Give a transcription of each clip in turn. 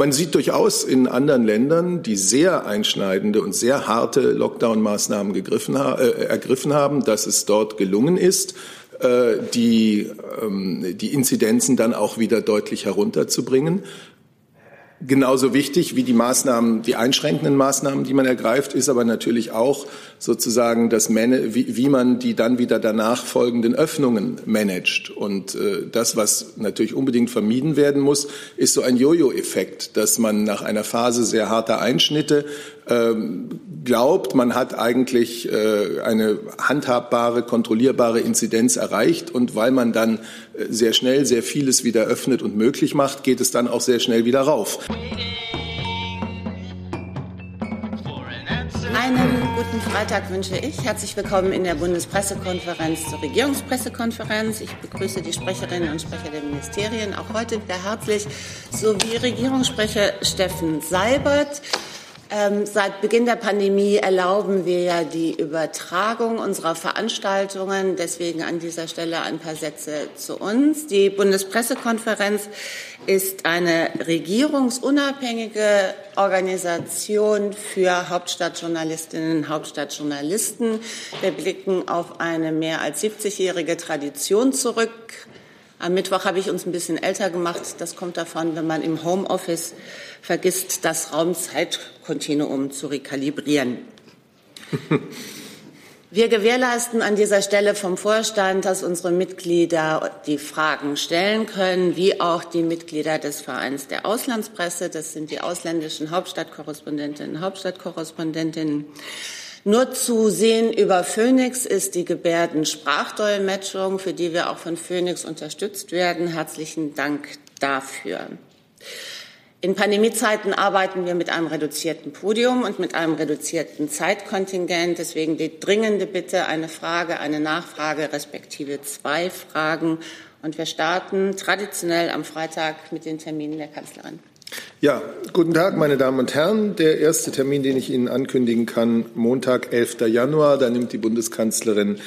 Man sieht durchaus in anderen Ländern, die sehr einschneidende und sehr harte Lockdown-Maßnahmen äh, ergriffen haben, dass es dort gelungen ist, äh, die, ähm, die Inzidenzen dann auch wieder deutlich herunterzubringen. Genauso wichtig wie die Maßnahmen, die einschränkenden Maßnahmen, die man ergreift, ist aber natürlich auch sozusagen das, wie, wie man die dann wieder danach folgenden Öffnungen managt. Und äh, das, was natürlich unbedingt vermieden werden muss, ist so ein Jojo-Effekt, dass man nach einer Phase sehr harter Einschnitte glaubt, man hat eigentlich äh, eine handhabbare, kontrollierbare Inzidenz erreicht. Und weil man dann äh, sehr schnell sehr vieles wieder öffnet und möglich macht, geht es dann auch sehr schnell wieder rauf. Einen guten Freitag wünsche ich. Herzlich willkommen in der Bundespressekonferenz zur Regierungspressekonferenz. Ich begrüße die Sprecherinnen und Sprecher der Ministerien auch heute wieder herzlich sowie Regierungssprecher Steffen Seibert. Ähm, seit Beginn der Pandemie erlauben wir ja die Übertragung unserer Veranstaltungen. Deswegen an dieser Stelle ein paar Sätze zu uns. Die Bundespressekonferenz ist eine regierungsunabhängige Organisation für Hauptstadtjournalistinnen und Hauptstadtjournalisten. Wir blicken auf eine mehr als 70-jährige Tradition zurück. Am Mittwoch habe ich uns ein bisschen älter gemacht. Das kommt davon, wenn man im Homeoffice vergisst, das Raumzeitkontinuum zu rekalibrieren. Wir gewährleisten an dieser Stelle vom Vorstand, dass unsere Mitglieder die Fragen stellen können, wie auch die Mitglieder des Vereins der Auslandspresse. Das sind die ausländischen Hauptstadtkorrespondentinnen und Hauptstadtkorrespondentinnen. Nur zu sehen über Phoenix ist die Gebärdensprachdolmetschung, für die wir auch von Phoenix unterstützt werden. Herzlichen Dank dafür. In Pandemiezeiten arbeiten wir mit einem reduzierten Podium und mit einem reduzierten Zeitkontingent. Deswegen die dringende Bitte, eine Frage, eine Nachfrage, respektive zwei Fragen. Und wir starten traditionell am Freitag mit den Terminen der Kanzlerin. Ja, guten Tag, meine Damen und Herren. Der erste Termin, den ich Ihnen ankündigen kann, Montag, 11. Januar. Da nimmt die Bundeskanzlerin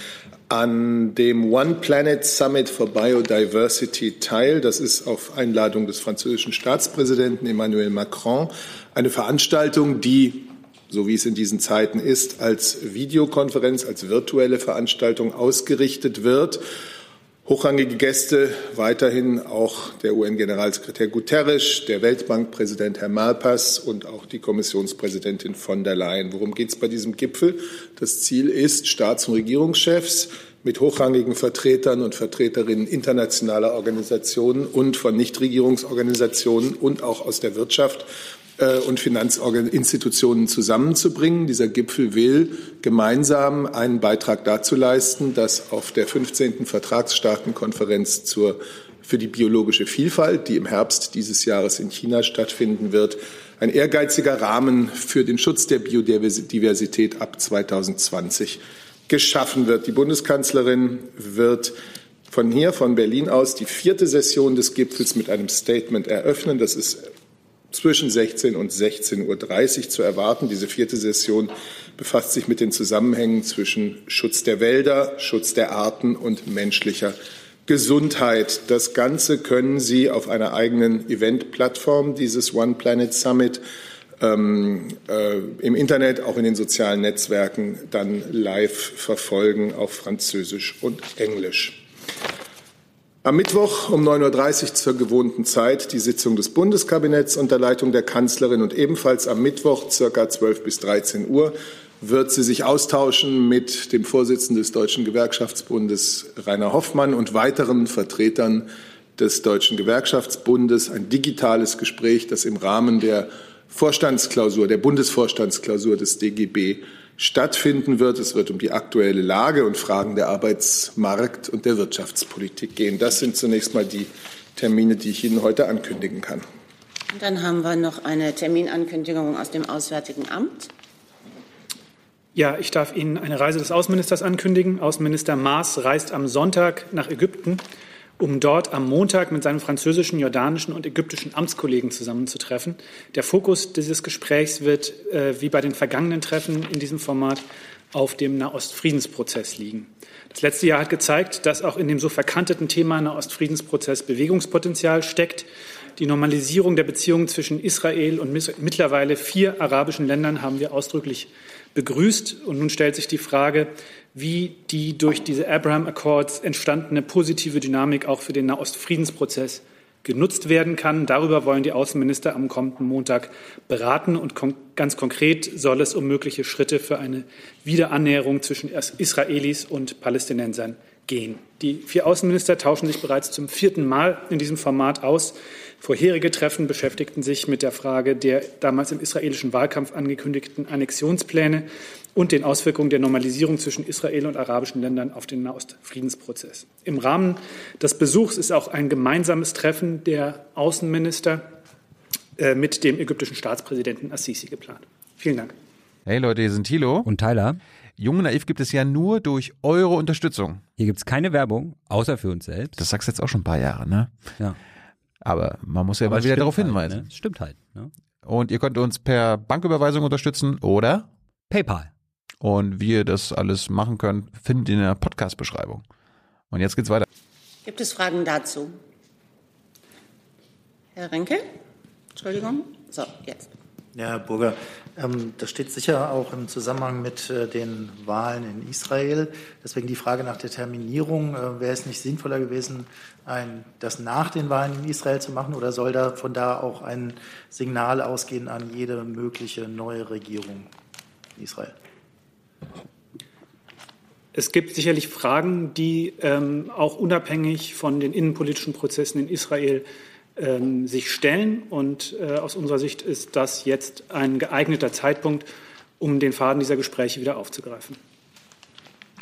an dem One Planet Summit for Biodiversity teil. Das ist auf Einladung des französischen Staatspräsidenten Emmanuel Macron eine Veranstaltung, die so wie es in diesen Zeiten ist, als Videokonferenz, als virtuelle Veranstaltung ausgerichtet wird. Hochrangige Gäste weiterhin auch der UN-Generalsekretär Guterres, der Weltbankpräsident Herr Malpass und auch die Kommissionspräsidentin von der Leyen. Worum geht es bei diesem Gipfel? Das Ziel ist, Staats- und Regierungschefs mit hochrangigen Vertretern und Vertreterinnen internationaler Organisationen und von Nichtregierungsorganisationen und auch aus der Wirtschaft und Finanzinstitutionen zusammenzubringen. Dieser Gipfel will gemeinsam einen Beitrag dazu leisten, dass auf der 15. Vertragsstaatenkonferenz zur, für die biologische Vielfalt, die im Herbst dieses Jahres in China stattfinden wird, ein ehrgeiziger Rahmen für den Schutz der Biodiversität ab 2020 geschaffen wird. Die Bundeskanzlerin wird von hier, von Berlin aus, die vierte Session des Gipfels mit einem Statement eröffnen. Das ist zwischen 16 und 16.30 Uhr zu erwarten. Diese vierte Session befasst sich mit den Zusammenhängen zwischen Schutz der Wälder, Schutz der Arten und menschlicher Gesundheit. Das Ganze können Sie auf einer eigenen Eventplattform dieses One Planet Summit ähm, äh, im Internet, auch in den sozialen Netzwerken dann live verfolgen auf Französisch und Englisch. Am Mittwoch um 9.30 Uhr zur gewohnten Zeit die Sitzung des Bundeskabinetts unter Leitung der Kanzlerin und ebenfalls am Mittwoch circa 12 bis 13 Uhr wird sie sich austauschen mit dem Vorsitzenden des Deutschen Gewerkschaftsbundes Rainer Hoffmann und weiteren Vertretern des Deutschen Gewerkschaftsbundes. Ein digitales Gespräch, das im Rahmen der Vorstandsklausur, der Bundesvorstandsklausur des DGB stattfinden wird. Es wird um die aktuelle Lage und Fragen der Arbeitsmarkt- und der Wirtschaftspolitik gehen. Das sind zunächst mal die Termine, die ich Ihnen heute ankündigen kann. Und dann haben wir noch eine Terminankündigung aus dem Auswärtigen Amt. Ja, ich darf Ihnen eine Reise des Außenministers ankündigen. Außenminister Maas reist am Sonntag nach Ägypten um dort am Montag mit seinen französischen, jordanischen und ägyptischen Amtskollegen zusammenzutreffen. Der Fokus dieses Gesprächs wird, äh, wie bei den vergangenen Treffen in diesem Format, auf dem Nahostfriedensprozess liegen. Das letzte Jahr hat gezeigt, dass auch in dem so verkanteten Thema Nahostfriedensprozess Bewegungspotenzial steckt. Die Normalisierung der Beziehungen zwischen Israel und mittlerweile vier arabischen Ländern haben wir ausdrücklich begrüßt. Und nun stellt sich die Frage, wie die durch diese Abraham Accords entstandene positive Dynamik auch für den Nahostfriedensprozess genutzt werden kann. Darüber wollen die Außenminister am kommenden Montag beraten. Und ganz konkret soll es um mögliche Schritte für eine Wiederannäherung zwischen Israelis und Palästinensern gehen. Die vier Außenminister tauschen sich bereits zum vierten Mal in diesem Format aus. Vorherige Treffen beschäftigten sich mit der Frage der damals im israelischen Wahlkampf angekündigten Annexionspläne und den Auswirkungen der Normalisierung zwischen Israel und arabischen Ländern auf den Nahostfriedensprozess. Im Rahmen des Besuchs ist auch ein gemeinsames Treffen der Außenminister äh, mit dem ägyptischen Staatspräsidenten Assisi geplant. Vielen Dank. Hey Leute, hier sind Thilo und Tyler. Jung und Naiv gibt es ja nur durch eure Unterstützung. Hier gibt es keine Werbung, außer für uns selbst. Das sagst du jetzt auch schon ein paar Jahre, ne? Ja. Aber man muss ja Aber mal wieder darauf halt, hinweisen. Ne? Stimmt halt. Ne? Und ihr könnt uns per Banküberweisung unterstützen oder PayPal. Und wie ihr das alles machen könnt, findet ihr in der Podcast-Beschreibung. Und jetzt geht's weiter. Gibt es Fragen dazu? Herr Renke? Entschuldigung. So, jetzt. Ja, Herr Burger, ähm, das steht sicher auch im Zusammenhang mit äh, den Wahlen in Israel. Deswegen die Frage nach der Terminierung. Äh, Wäre es nicht sinnvoller gewesen, ein, das nach den Wahlen in Israel zu machen oder soll da von da auch ein Signal ausgehen an jede mögliche neue Regierung in Israel? Es gibt sicherlich Fragen, die ähm, auch unabhängig von den innenpolitischen Prozessen in Israel ähm, sich stellen. Und äh, aus unserer Sicht ist das jetzt ein geeigneter Zeitpunkt, um den Faden dieser Gespräche wieder aufzugreifen.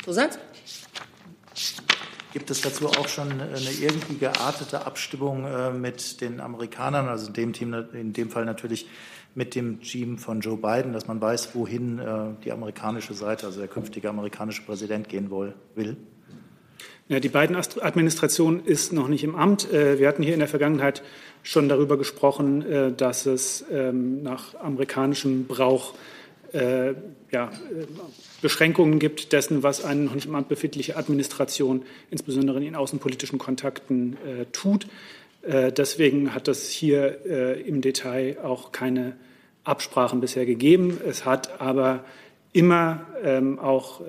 Zusatz? Gibt es dazu auch schon eine irgendwie geartete Abstimmung äh, mit den Amerikanern, also in dem, Team, in dem Fall natürlich mit dem Team von Joe Biden, dass man weiß, wohin äh, die amerikanische Seite, also der künftige amerikanische Präsident gehen will? Ja, die Biden-Administration ist noch nicht im Amt. Äh, wir hatten hier in der Vergangenheit schon darüber gesprochen, äh, dass es ähm, nach amerikanischem Brauch äh, ja, Beschränkungen gibt dessen, was eine noch nicht im Amt befindliche Administration, insbesondere in den außenpolitischen Kontakten, tut. Deswegen hat es hier im Detail auch keine Absprachen bisher gegeben. Es hat aber immer ähm, auch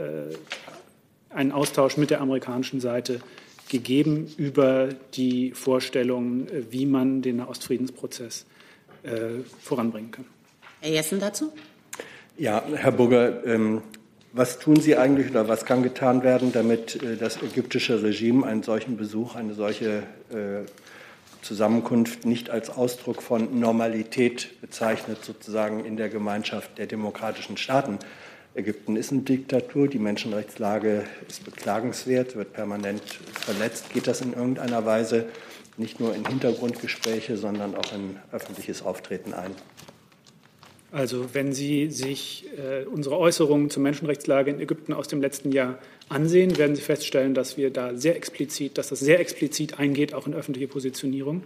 einen Austausch mit der amerikanischen Seite gegeben über die Vorstellungen, wie man den Nahostfriedensprozess äh, voranbringen kann. Herr Jessen dazu? Ja, Herr Burger, ähm, was tun Sie eigentlich oder was kann getan werden, damit äh, das ägyptische Regime einen solchen Besuch, eine solche äh, Zusammenkunft nicht als Ausdruck von Normalität bezeichnet, sozusagen in der Gemeinschaft der demokratischen Staaten? Ägypten ist eine Diktatur, die Menschenrechtslage ist beklagenswert, wird permanent verletzt. Geht das in irgendeiner Weise nicht nur in Hintergrundgespräche, sondern auch in öffentliches Auftreten ein? Also wenn Sie sich äh, unsere Äußerungen zur Menschenrechtslage in Ägypten aus dem letzten Jahr ansehen, werden Sie feststellen, dass wir da sehr explizit, dass das sehr explizit eingeht, auch in öffentliche Positionierung.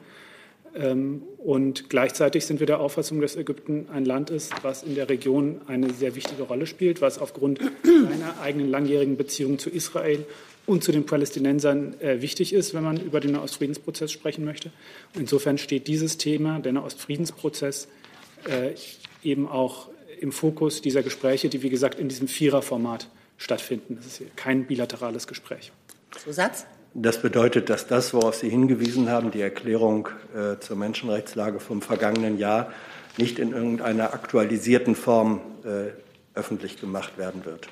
Ähm, und gleichzeitig sind wir der Auffassung, dass Ägypten ein Land ist, was in der Region eine sehr wichtige Rolle spielt, was aufgrund seiner eigenen langjährigen Beziehung zu Israel und zu den Palästinensern äh, wichtig ist, wenn man über den Nahostfriedensprozess sprechen möchte. Insofern steht dieses Thema, der Nahostfriedensprozess, äh, eben auch im Fokus dieser Gespräche, die, wie gesagt, in diesem Viererformat stattfinden. Das ist kein bilaterales Gespräch. Zusatz? Das bedeutet, dass das, worauf Sie hingewiesen haben, die Erklärung äh, zur Menschenrechtslage vom vergangenen Jahr, nicht in irgendeiner aktualisierten Form äh, öffentlich gemacht werden wird.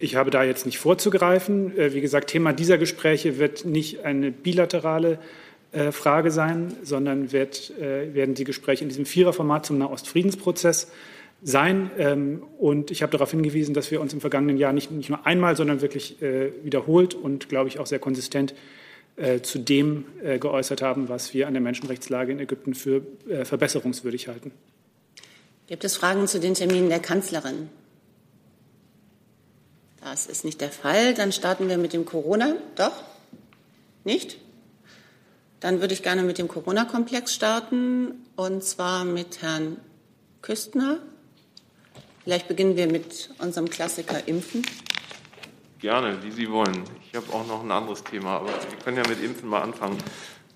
Ich habe da jetzt nicht vorzugreifen. Äh, wie gesagt, Thema dieser Gespräche wird nicht eine bilaterale äh, Frage sein, sondern wird, äh, werden die Gespräche in diesem Viererformat zum Nahostfriedensprozess sein. Ähm, und ich habe darauf hingewiesen, dass wir uns im vergangenen Jahr nicht, nicht nur einmal, sondern wirklich äh, wiederholt und, glaube ich, auch sehr konsistent äh, zu dem äh, geäußert haben, was wir an der Menschenrechtslage in Ägypten für verbesserungswürdig halten. Gibt es Fragen zu den Terminen der Kanzlerin? Das ist nicht der Fall. Dann starten wir mit dem Corona. Doch? Nicht? Dann würde ich gerne mit dem Corona-Komplex starten, und zwar mit Herrn Küstner. Vielleicht beginnen wir mit unserem Klassiker Impfen. Gerne, wie Sie wollen. Ich habe auch noch ein anderes Thema, aber wir können ja mit Impfen mal anfangen.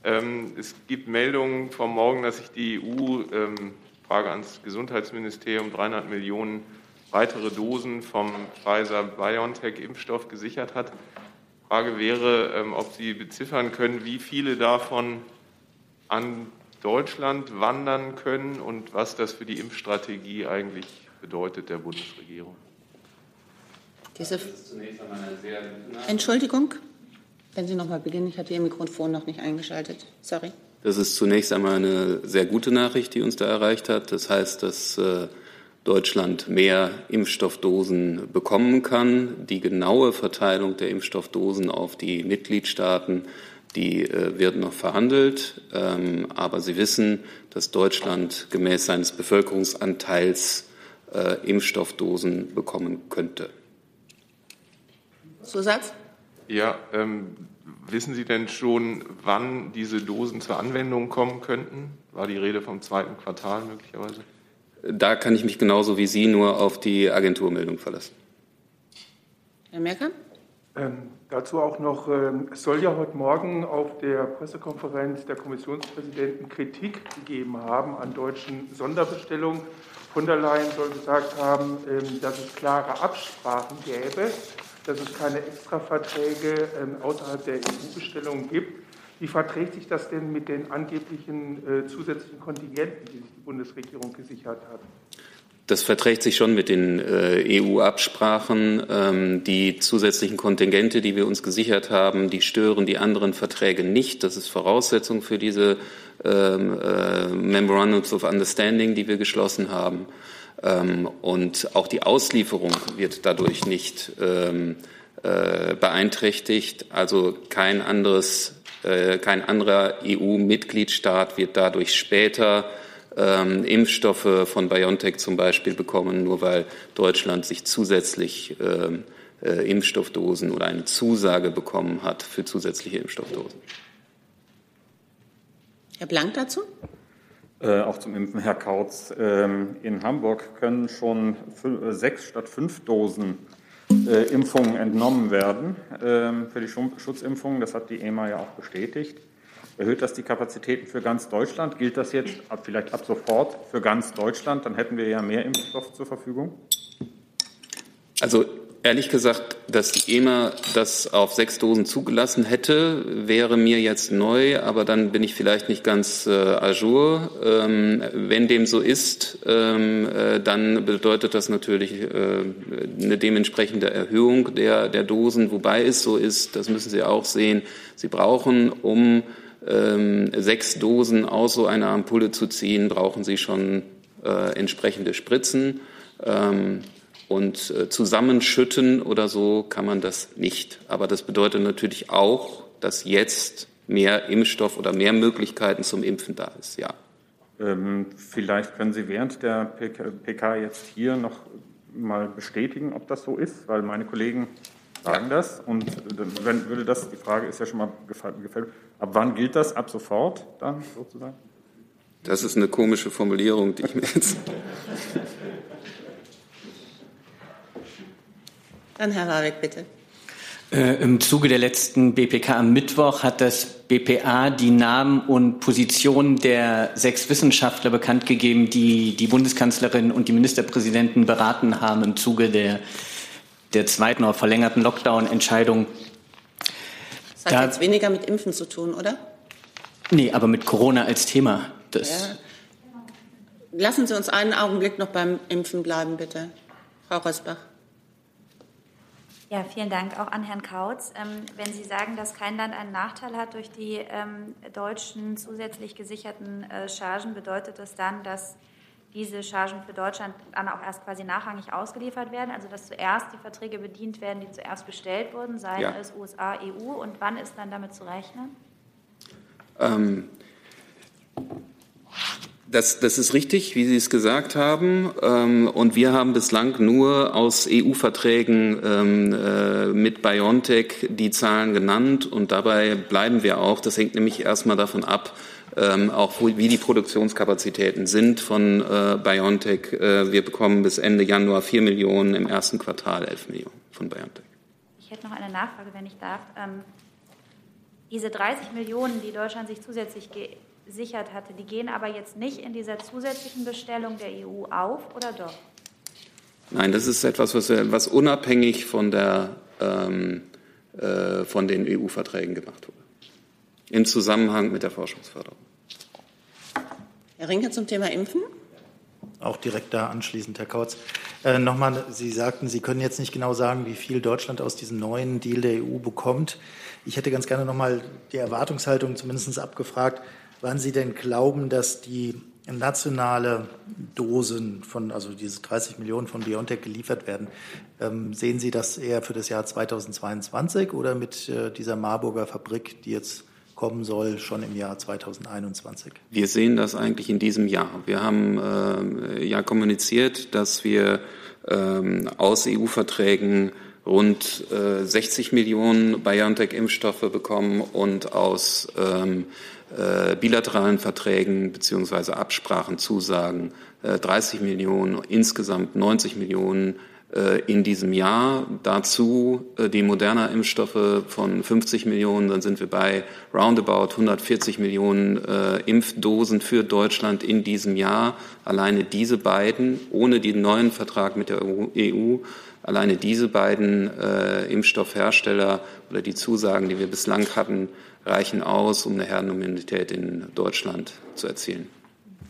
Ähm, es gibt Meldungen vom Morgen, dass sich die EU, ähm, Frage ans Gesundheitsministerium, 300 Millionen weitere Dosen vom Pfizer-BioNTech-Impfstoff gesichert hat. Frage wäre, ähm, ob Sie beziffern können, wie viele davon an Deutschland wandern können und was das für die Impfstrategie eigentlich bedeutet der Bundesregierung. Diese Entschuldigung, wenn Sie noch mal beginnen. Ich hatte Ihr Mikrofon noch nicht eingeschaltet. Sorry. Das ist zunächst einmal eine sehr gute Nachricht, die uns da erreicht hat. Das heißt, dass äh, Deutschland mehr Impfstoffdosen bekommen kann. Die genaue Verteilung der Impfstoffdosen auf die Mitgliedstaaten, die äh, wird noch verhandelt. Ähm, aber Sie wissen, dass Deutschland gemäß seines Bevölkerungsanteils äh, Impfstoffdosen bekommen könnte. Zusatz? Ja, ähm, wissen Sie denn schon, wann diese Dosen zur Anwendung kommen könnten? War die Rede vom zweiten Quartal möglicherweise? Da kann ich mich genauso wie Sie nur auf die Agenturmeldung verlassen. Herr Merker? Ähm, dazu auch noch, ähm, es soll ja heute Morgen auf der Pressekonferenz der Kommissionspräsidenten Kritik gegeben haben an deutschen Sonderbestellungen. Von der Leyen soll gesagt haben, ähm, dass es klare Absprachen gäbe, dass es keine Extraverträge ähm, außerhalb der EU-Bestellungen gibt. Wie verträgt sich das denn mit den angeblichen äh, zusätzlichen Kontingenten, die sich die Bundesregierung gesichert hat? Das verträgt sich schon mit den äh, EU-Absprachen. Ähm, die zusätzlichen Kontingente, die wir uns gesichert haben, die stören die anderen Verträge nicht. Das ist Voraussetzung für diese ähm, äh, Memorandums of Understanding, die wir geschlossen haben. Ähm, und auch die Auslieferung wird dadurch nicht ähm, äh, beeinträchtigt. Also kein anderes, äh, kein anderer EU-Mitgliedstaat wird dadurch später ähm, Impfstoffe von BioNTech zum Beispiel bekommen, nur weil Deutschland sich zusätzlich ähm, äh, Impfstoffdosen oder eine Zusage bekommen hat für zusätzliche Impfstoffdosen. Herr Blank dazu? Äh, auch zum Impfen, Herr Kautz. Ähm, in Hamburg können schon fünf, sechs statt fünf Dosen äh, Impfungen entnommen werden ähm, für die Schutzimpfungen. Das hat die EMA ja auch bestätigt. Erhöht das die Kapazitäten für ganz Deutschland? Gilt das jetzt ab, vielleicht ab sofort für ganz Deutschland? Dann hätten wir ja mehr Impfstoff zur Verfügung. Also ehrlich gesagt, dass die EMA das auf sechs Dosen zugelassen hätte, wäre mir jetzt neu, aber dann bin ich vielleicht nicht ganz äh, à. Ähm, wenn dem so ist, ähm, äh, dann bedeutet das natürlich äh, eine dementsprechende Erhöhung der, der Dosen, wobei es so ist, das müssen Sie auch sehen, Sie brauchen, um sechs Dosen aus so einer Ampulle zu ziehen, brauchen Sie schon äh, entsprechende Spritzen. Ähm, und äh, zusammenschütten oder so kann man das nicht. Aber das bedeutet natürlich auch, dass jetzt mehr Impfstoff oder mehr Möglichkeiten zum Impfen da ist, ja. Ähm, vielleicht können Sie während der PK jetzt hier noch mal bestätigen, ob das so ist, weil meine Kollegen sagen ja. das. Und wenn würde das, die Frage ist ja schon mal gefällt, gefällt. Ab wann gilt das? Ab sofort dann sozusagen? Das ist eine komische Formulierung, die ich mir jetzt. Dann Herr Warwick, bitte. Äh, Im Zuge der letzten BPK am Mittwoch hat das BPA die Namen und Positionen der sechs Wissenschaftler bekannt gegeben, die die Bundeskanzlerin und die Ministerpräsidenten beraten haben im Zuge der, der zweiten oder verlängerten Lockdown-Entscheidung. Das hat da, jetzt weniger mit Impfen zu tun, oder? Nee, aber mit Corona als Thema. Das ja. Lassen Sie uns einen Augenblick noch beim Impfen bleiben, bitte. Frau Rosbach. Ja, vielen Dank auch an Herrn Kautz. Ähm, wenn Sie sagen, dass kein Land einen Nachteil hat durch die ähm, deutschen zusätzlich gesicherten äh, Chargen, bedeutet das dann, dass diese Chargen für Deutschland dann auch erst quasi nachrangig ausgeliefert werden? Also dass zuerst die Verträge bedient werden, die zuerst bestellt wurden, seien ja. es USA, EU, und wann ist dann damit zu rechnen? Ähm, das, das ist richtig, wie Sie es gesagt haben. Ähm, und wir haben bislang nur aus EU-Verträgen ähm, äh, mit BioNTech die Zahlen genannt. Und dabei bleiben wir auch. Das hängt nämlich erstmal davon ab, ähm, auch wie die Produktionskapazitäten sind von äh, BioNTech. Äh, wir bekommen bis Ende Januar vier Millionen, im ersten Quartal elf Millionen von BioNTech. Ich hätte noch eine Nachfrage, wenn ich darf. Diese 30 Millionen, die Deutschland sich zusätzlich gesichert hatte, die gehen aber jetzt nicht in dieser zusätzlichen Bestellung der EU auf, oder doch? Nein, das ist etwas, was, was unabhängig von, der, ähm, äh, von den EU-Verträgen gemacht wurde. Im Zusammenhang mit der Forschungsförderung. Herr Rinke zum Thema Impfen. Auch direkt da anschließend, Herr Kautz. Äh, Nochmal, Sie sagten, Sie können jetzt nicht genau sagen, wie viel Deutschland aus diesem neuen Deal der EU bekommt. Ich hätte ganz gerne nochmal die Erwartungshaltung zumindest abgefragt, wann Sie denn glauben, dass die nationale Dosen von, also diese 30 Millionen von BioNTech geliefert werden. Ähm, sehen Sie das eher für das Jahr 2022 oder mit äh, dieser Marburger Fabrik, die jetzt kommen soll, schon im Jahr 2021? Wir sehen das eigentlich in diesem Jahr. Wir haben äh, ja kommuniziert, dass wir ähm, aus EU-Verträgen rund äh, 60 Millionen BioNTech-Impfstoffe bekommen und aus ähm, äh, bilateralen Verträgen beziehungsweise Absprachen, Zusagen äh, 30 Millionen, insgesamt 90 Millionen in diesem Jahr. Dazu äh, die moderner Impfstoffe von 50 Millionen, dann sind wir bei roundabout 140 Millionen äh, Impfdosen für Deutschland in diesem Jahr. Alleine diese beiden, ohne den neuen Vertrag mit der EU, alleine diese beiden Impfstoffhersteller oder die Zusagen, die wir bislang hatten, reichen aus, um eine Herdenimmunität in Deutschland zu erzielen.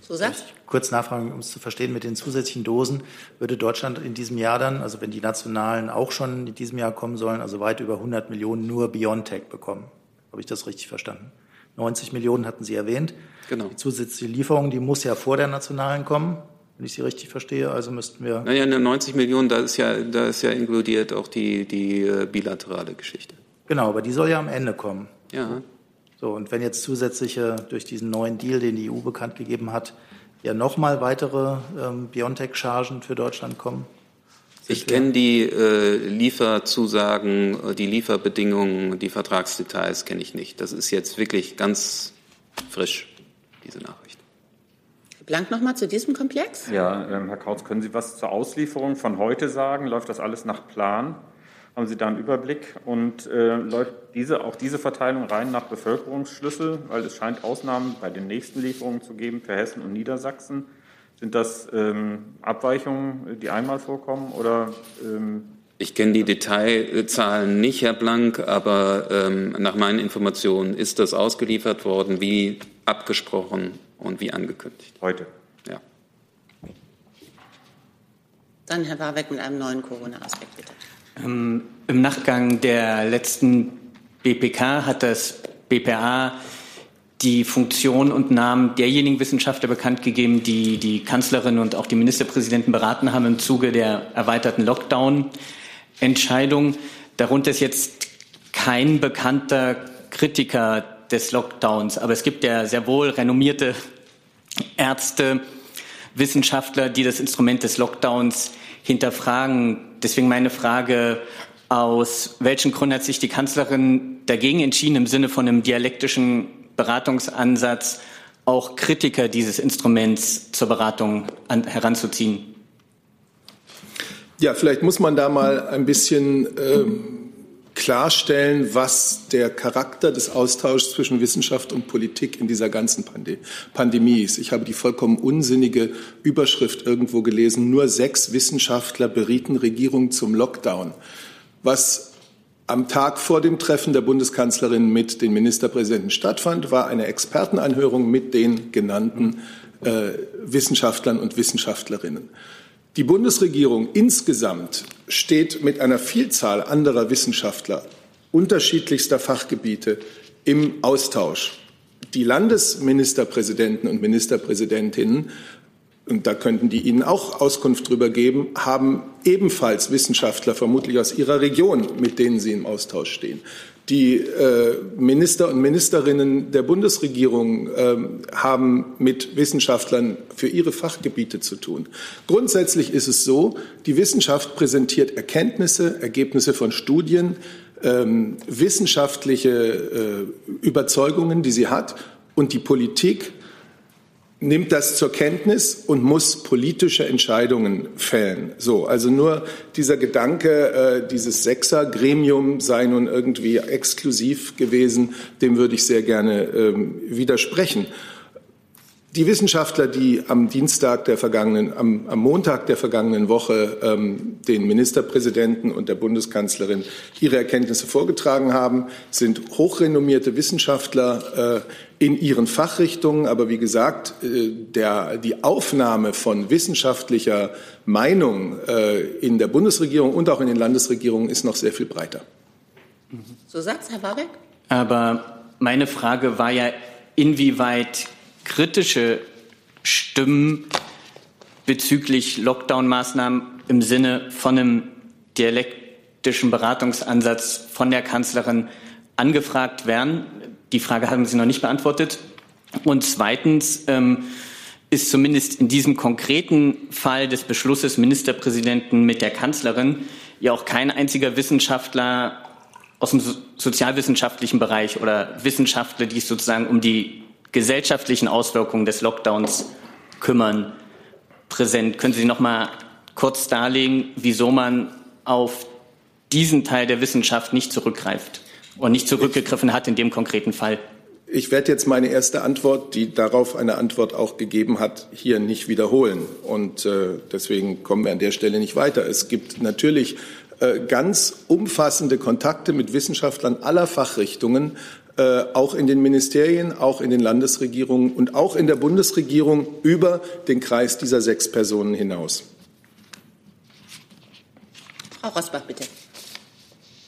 Zusatz? Kurz nachfragen, um es zu verstehen, mit den zusätzlichen Dosen würde Deutschland in diesem Jahr dann, also wenn die nationalen auch schon in diesem Jahr kommen sollen, also weit über 100 Millionen nur BioNTech bekommen. Habe ich das richtig verstanden? 90 Millionen hatten Sie erwähnt. Genau. Die zusätzliche Lieferung, die muss ja vor der nationalen kommen, wenn ich Sie richtig verstehe. Also müssten wir. Naja, 90 Millionen, da ist ja, da ist ja inkludiert auch die, die äh, bilaterale Geschichte. Genau, aber die soll ja am Ende kommen. Ja. So, und wenn jetzt zusätzliche durch diesen neuen Deal, den die EU bekannt gegeben hat, ja nochmal weitere ähm, BioNTech-Chargen für Deutschland kommen? Ich kenne die äh, Lieferzusagen, äh, die Lieferbedingungen, die Vertragsdetails kenne ich nicht. Das ist jetzt wirklich ganz frisch, diese Nachricht. Blank nochmal zu diesem Komplex? Ja, ähm, Herr Kautz, können Sie was zur Auslieferung von heute sagen? Läuft das alles nach Plan? Haben Sie da einen Überblick? Und äh, läuft diese, auch diese Verteilung rein nach Bevölkerungsschlüssel? Weil es scheint Ausnahmen bei den nächsten Lieferungen zu geben für Hessen und Niedersachsen. Sind das ähm, Abweichungen, die einmal vorkommen? Oder, ähm ich kenne die Detailzahlen nicht, Herr Blank, aber ähm, nach meinen Informationen ist das ausgeliefert worden, wie abgesprochen und wie angekündigt. Heute? Ja. Dann Herr Warbeck mit einem neuen Corona-Aspekt, bitte. Ähm, Im Nachgang der letzten BPK hat das BPA die Funktion und Namen derjenigen Wissenschaftler bekannt gegeben, die die Kanzlerin und auch die Ministerpräsidenten beraten haben im Zuge der erweiterten Lockdown-Entscheidung. Darunter ist jetzt kein bekannter Kritiker des Lockdowns, aber es gibt ja sehr wohl renommierte Ärzte, Wissenschaftler, die das Instrument des Lockdowns hinterfragen. Deswegen meine Frage, aus welchen Gründen hat sich die Kanzlerin dagegen entschieden, im Sinne von einem dialektischen Beratungsansatz auch Kritiker dieses Instruments zur Beratung an, heranzuziehen? Ja, vielleicht muss man da mal ein bisschen ähm, klarstellen, was der Charakter des Austauschs zwischen Wissenschaft und Politik in dieser ganzen Pandemie ist. Ich habe die vollkommen unsinnige Überschrift irgendwo gelesen, nur sechs Wissenschaftler berieten Regierung zum Lockdown. Was am Tag vor dem Treffen der Bundeskanzlerin mit den Ministerpräsidenten stattfand, war eine Expertenanhörung mit den genannten äh, Wissenschaftlern und Wissenschaftlerinnen. Die Bundesregierung insgesamt steht mit einer Vielzahl anderer Wissenschaftler unterschiedlichster Fachgebiete im Austausch. Die Landesministerpräsidenten und Ministerpräsidentinnen, und da könnten die Ihnen auch Auskunft darüber geben, haben ebenfalls Wissenschaftler, vermutlich aus ihrer Region, mit denen sie im Austausch stehen. Die äh, Minister und Ministerinnen der Bundesregierung äh, haben mit Wissenschaftlern für ihre Fachgebiete zu tun. Grundsätzlich ist es so, die Wissenschaft präsentiert Erkenntnisse, Ergebnisse von Studien, ähm, wissenschaftliche äh, Überzeugungen, die sie hat, und die Politik nimmt das zur Kenntnis und muss politische Entscheidungen fällen. So, also nur dieser Gedanke, äh, dieses Sechser-Gremium sei nun irgendwie exklusiv gewesen, dem würde ich sehr gerne ähm, widersprechen. Die Wissenschaftler, die am Dienstag der vergangenen, am, am Montag der vergangenen Woche ähm, den Ministerpräsidenten und der Bundeskanzlerin ihre Erkenntnisse vorgetragen haben, sind hochrenommierte Wissenschaftler äh, in ihren Fachrichtungen. Aber wie gesagt, äh, der, die Aufnahme von wissenschaftlicher Meinung äh, in der Bundesregierung und auch in den Landesregierungen ist noch sehr viel breiter. So sagt's Herr Warbeck. Aber meine Frage war ja, inwieweit kritische Stimmen bezüglich Lockdown-Maßnahmen im Sinne von einem dialektischen Beratungsansatz von der Kanzlerin angefragt werden. Die Frage haben Sie noch nicht beantwortet. Und zweitens ähm, ist zumindest in diesem konkreten Fall des Beschlusses Ministerpräsidenten mit der Kanzlerin ja auch kein einziger Wissenschaftler aus dem sozialwissenschaftlichen Bereich oder Wissenschaftler, die es sozusagen um die gesellschaftlichen Auswirkungen des Lockdowns kümmern, präsent. Können Sie noch mal kurz darlegen, wieso man auf diesen Teil der Wissenschaft nicht zurückgreift und nicht zurückgegriffen hat in dem konkreten Fall? Ich werde jetzt meine erste Antwort, die darauf eine Antwort auch gegeben hat, hier nicht wiederholen. Und äh, deswegen kommen wir an der Stelle nicht weiter. Es gibt natürlich äh, ganz umfassende Kontakte mit Wissenschaftlern aller Fachrichtungen, äh, auch in den Ministerien, auch in den Landesregierungen und auch in der Bundesregierung über den Kreis dieser sechs Personen hinaus. Frau Rosbach, bitte.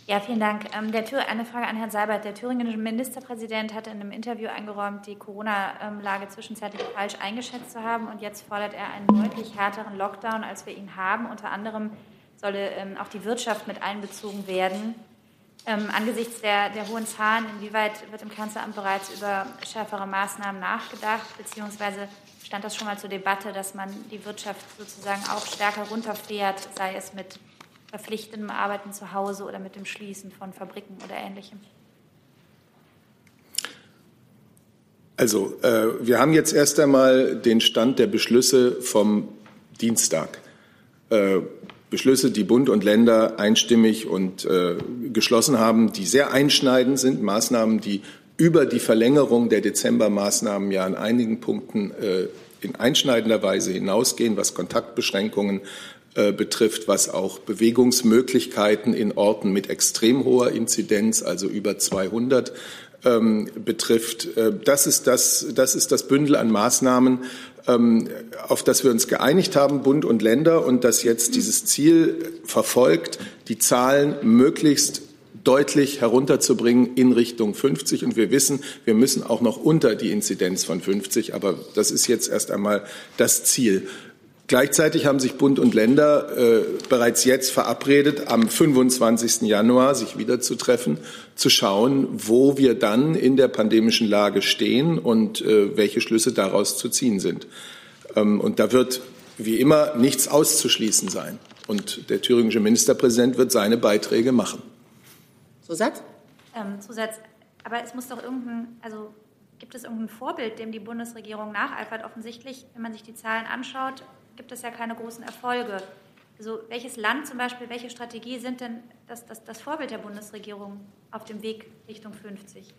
Ja, vielen Dank. Ähm, eine Frage an Herrn Seibert. Der thüringische Ministerpräsident hatte in einem Interview eingeräumt, die Corona-Lage zwischenzeitlich falsch eingeschätzt zu haben. Und jetzt fordert er einen deutlich härteren Lockdown, als wir ihn haben. Unter anderem solle ähm, auch die Wirtschaft mit einbezogen werden. Ähm, angesichts der, der hohen Zahlen, inwieweit wird im Kanzleramt bereits über schärfere Maßnahmen nachgedacht, beziehungsweise stand das schon mal zur Debatte, dass man die Wirtschaft sozusagen auch stärker runterfährt, sei es mit verpflichtendem Arbeiten zu Hause oder mit dem Schließen von Fabriken oder Ähnlichem? Also, äh, wir haben jetzt erst einmal den Stand der Beschlüsse vom Dienstag. Äh, Beschlüsse, die Bund und Länder einstimmig und äh, geschlossen haben, die sehr einschneidend sind, Maßnahmen, die über die Verlängerung der Dezembermaßnahmen ja an einigen Punkten äh, in einschneidender Weise hinausgehen, was Kontaktbeschränkungen äh, betrifft, was auch Bewegungsmöglichkeiten in Orten mit extrem hoher Inzidenz, also über 200, ähm, betrifft. Äh, das, ist das, das ist das Bündel an Maßnahmen, auf das wir uns geeinigt haben, Bund und Länder, und das jetzt dieses Ziel verfolgt, die Zahlen möglichst deutlich herunterzubringen in Richtung 50. Und wir wissen, wir müssen auch noch unter die Inzidenz von 50. Aber das ist jetzt erst einmal das Ziel. Gleichzeitig haben sich Bund und Länder äh, bereits jetzt verabredet, am 25. Januar sich wieder zu treffen, zu schauen, wo wir dann in der pandemischen Lage stehen und äh, welche Schlüsse daraus zu ziehen sind. Ähm, und da wird wie immer nichts auszuschließen sein. Und der thüringische Ministerpräsident wird seine Beiträge machen. Zusatz? Ähm, Zusatz. Aber es muss doch irgendein, also gibt es irgendein Vorbild, dem die Bundesregierung nacheifert? Offensichtlich, wenn man sich die Zahlen anschaut, gibt es ja keine großen Erfolge. Also welches Land zum Beispiel, welche Strategie sind denn das, das, das Vorbild der Bundesregierung auf dem Weg Richtung 50?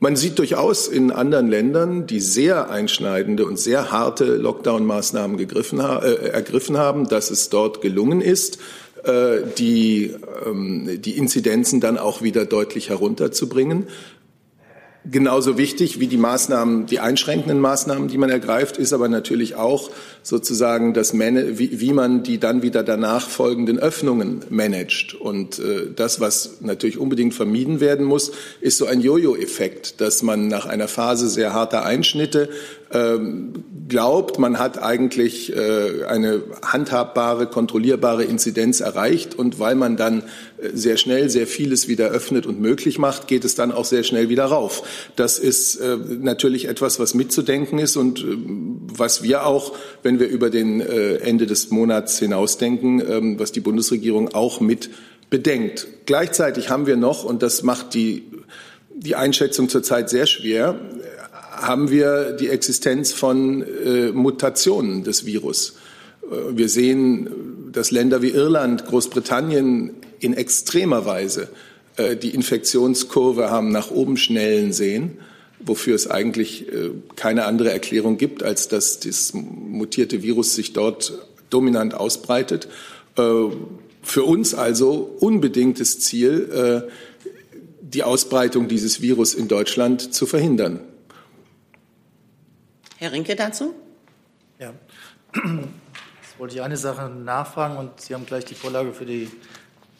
Man sieht durchaus in anderen Ländern, die sehr einschneidende und sehr harte Lockdown-Maßnahmen äh, ergriffen haben, dass es dort gelungen ist, äh, die, ähm, die Inzidenzen dann auch wieder deutlich herunterzubringen. Genauso wichtig wie die Maßnahmen, die einschränkenden Maßnahmen, die man ergreift, ist aber natürlich auch sozusagen das, wie, wie man die dann wieder danach folgenden Öffnungen managt. Und äh, das, was natürlich unbedingt vermieden werden muss, ist so ein Jojo-Effekt, dass man nach einer Phase sehr harter Einschnitte ähm, glaubt, man hat eigentlich äh, eine handhabbare, kontrollierbare Inzidenz erreicht und weil man dann äh, sehr schnell sehr vieles wieder öffnet und möglich macht, geht es dann auch sehr schnell wieder rauf. Das ist äh, natürlich etwas, was mitzudenken ist und was wir auch, wenn wir über den Ende des Monats hinausdenken, ähm, was die Bundesregierung auch mit bedenkt. Gleichzeitig haben wir noch, und das macht die die Einschätzung zurzeit sehr schwer, haben wir die Existenz von äh, Mutationen des Virus. Äh, wir sehen, dass Länder wie Irland, Großbritannien in extremer Weise äh, die Infektionskurve haben nach oben schnellen sehen, wofür es eigentlich äh, keine andere Erklärung gibt, als dass das mutierte Virus sich dort dominant ausbreitet. Äh, für uns also unbedingtes Ziel, die Ausbreitung dieses Virus in Deutschland zu verhindern. Herr Rinke dazu? Ja, jetzt wollte ich eine Sache nachfragen und Sie haben gleich die Vorlage für die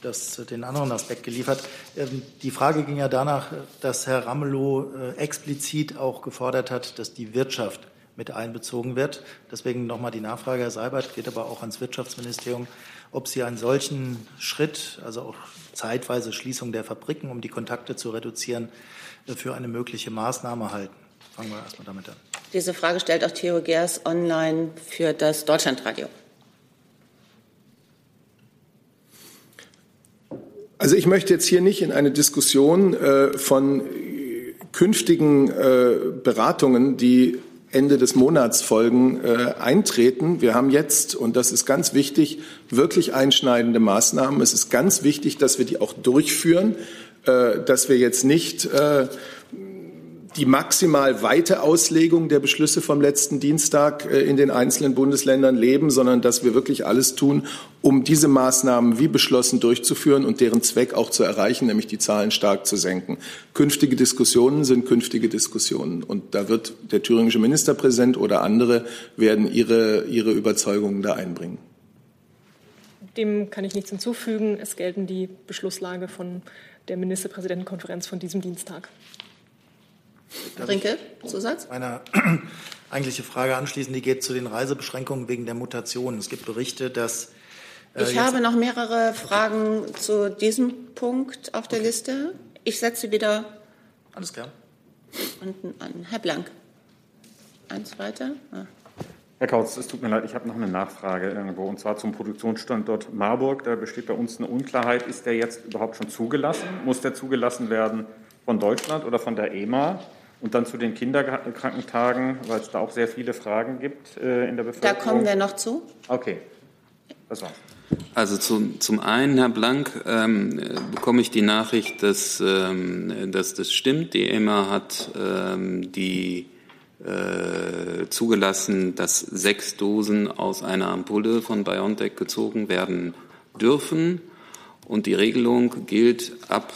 das, den anderen Aspekt geliefert. Ähm, die Frage ging ja danach, dass Herr Ramelow äh, explizit auch gefordert hat, dass die Wirtschaft mit einbezogen wird. Deswegen nochmal die Nachfrage, Herr Seibert, geht aber auch ans Wirtschaftsministerium, ob Sie einen solchen Schritt, also auch zeitweise Schließung der Fabriken, um die Kontakte zu reduzieren, äh, für eine mögliche Maßnahme halten. Fangen wir erstmal damit an. Diese Frage stellt auch Theo Gers online für das Deutschlandradio. Also ich möchte jetzt hier nicht in eine Diskussion äh, von künftigen äh, Beratungen, die Ende des Monats folgen, äh, eintreten. Wir haben jetzt, und das ist ganz wichtig, wirklich einschneidende Maßnahmen. Es ist ganz wichtig, dass wir die auch durchführen, äh, dass wir jetzt nicht äh, die maximal weite Auslegung der Beschlüsse vom letzten Dienstag äh, in den einzelnen Bundesländern leben, sondern dass wir wirklich alles tun, um diese Maßnahmen wie beschlossen durchzuführen und deren Zweck auch zu erreichen, nämlich die Zahlen stark zu senken. Künftige Diskussionen sind künftige Diskussionen. Und da wird der thüringische Ministerpräsident oder andere werden ihre, ihre Überzeugungen da einbringen. Dem kann ich nichts hinzufügen. Es gelten die Beschlusslage von der Ministerpräsidentenkonferenz von diesem Dienstag. Rinke, Zusatz? Meine eigentliche Frage anschließen, die geht zu den Reisebeschränkungen wegen der Mutation. Es gibt Berichte, dass. Äh, ich habe noch mehrere Fragen zu diesem Punkt auf der okay. Liste. Ich setze wieder. Alles klar. Unten an. Herr Blank. Eins weiter. Ah. Herr Kautz, es tut mir leid, ich habe noch eine Nachfrage irgendwo, und zwar zum Produktionsstandort Marburg. Da besteht bei uns eine Unklarheit. Ist der jetzt überhaupt schon zugelassen? Muss der zugelassen werden von Deutschland oder von der EMA? Und dann zu den Kinderkrankentagen, weil es da auch sehr viele Fragen gibt äh, in der Bevölkerung. Da kommen wir noch zu. Okay, das war's. Also zu, zum einen, Herr Blank, ähm, bekomme ich die Nachricht, dass, ähm, dass das stimmt. Die EMA hat ähm, die äh, zugelassen, dass sechs Dosen aus einer Ampulle von BioNTech gezogen werden dürfen. Und die Regelung gilt ab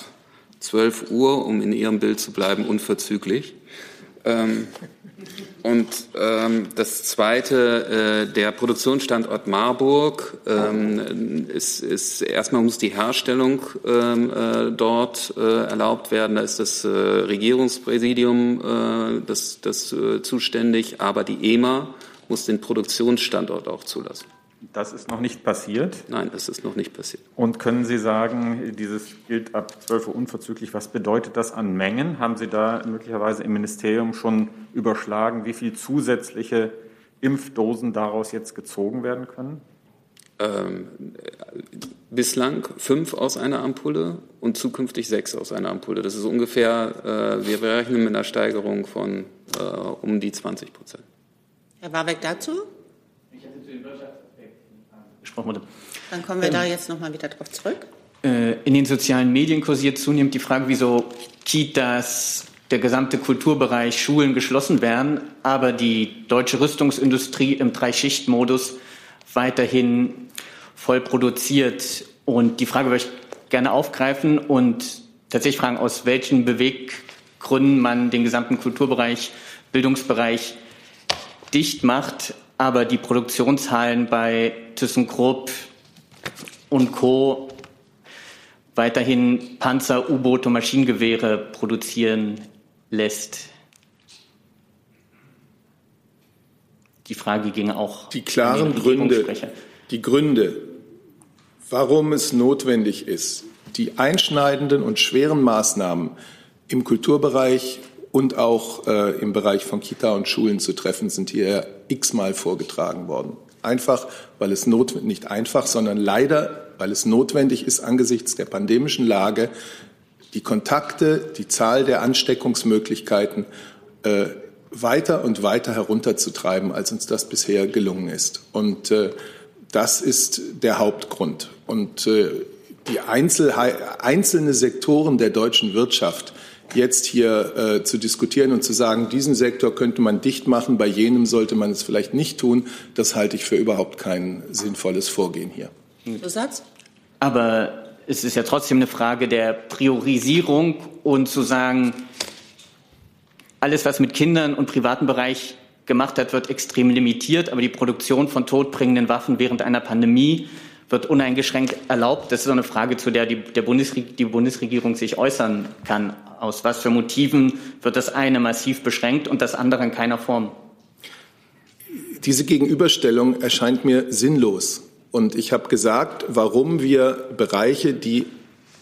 12 Uhr, um in Ihrem Bild zu bleiben, unverzüglich. Ähm, und ähm, das zweite, äh, der Produktionsstandort Marburg ähm, ist, ist erstmal muss die Herstellung ähm, äh, dort äh, erlaubt werden. Da ist das äh, Regierungspräsidium äh, das, das äh, zuständig, aber die EMA muss den Produktionsstandort auch zulassen. Das ist noch nicht passiert? Nein, das ist noch nicht passiert. Und können Sie sagen, dieses gilt ab 12 Uhr unverzüglich, was bedeutet das an Mengen? Haben Sie da möglicherweise im Ministerium schon überschlagen, wie viel zusätzliche Impfdosen daraus jetzt gezogen werden können? Ähm, bislang fünf aus einer Ampulle und zukünftig sechs aus einer Ampulle. Das ist ungefähr, äh, wir berechnen mit einer Steigerung von äh, um die 20 Prozent. Herr Warbeck dazu? Ich hätte zu den gesprochen wurde. Dann kommen wir ähm, da jetzt nochmal wieder drauf zurück. Äh, in den sozialen Medien kursiert zunehmend die Frage, wieso Kitas, der gesamte Kulturbereich, Schulen geschlossen werden, aber die deutsche Rüstungsindustrie im Drei-Schicht-Modus weiterhin voll produziert. Und die Frage würde ich gerne aufgreifen und tatsächlich fragen, aus welchen Beweggründen man den gesamten Kulturbereich, Bildungsbereich dicht macht, aber die Produktionshallen bei ThyssenKrupp und Co. weiterhin Panzer, U-Boote und Maschinengewehre produzieren lässt. Die Frage ging auch. Die klaren Gründe, die Gründe, warum es notwendig ist, die einschneidenden und schweren Maßnahmen im Kulturbereich und auch äh, im Bereich von Kita und Schulen zu treffen, sind hier x-mal vorgetragen worden. Einfach, weil es notwendig, nicht einfach, sondern leider, weil es notwendig ist, angesichts der pandemischen Lage die Kontakte, die Zahl der Ansteckungsmöglichkeiten äh, weiter und weiter herunterzutreiben, als uns das bisher gelungen ist. Und äh, das ist der Hauptgrund. Und äh, die Einzel einzelne Sektoren der deutschen Wirtschaft jetzt hier äh, zu diskutieren und zu sagen, diesen Sektor könnte man dicht machen, bei jenem sollte man es vielleicht nicht tun, das halte ich für überhaupt kein sinnvolles Vorgehen hier. Zusatz? Aber es ist ja trotzdem eine Frage der Priorisierung und zu sagen, alles, was mit Kindern und privaten Bereich gemacht hat, wird extrem limitiert, aber die Produktion von todbringenden Waffen während einer Pandemie wird uneingeschränkt erlaubt. Das ist so eine Frage, zu der die, der Bundesreg die Bundesregierung sich äußern kann. Aus was für Motiven wird das eine massiv beschränkt und das andere in keiner Form? Diese Gegenüberstellung erscheint mir sinnlos. Und ich habe gesagt, warum wir Bereiche, die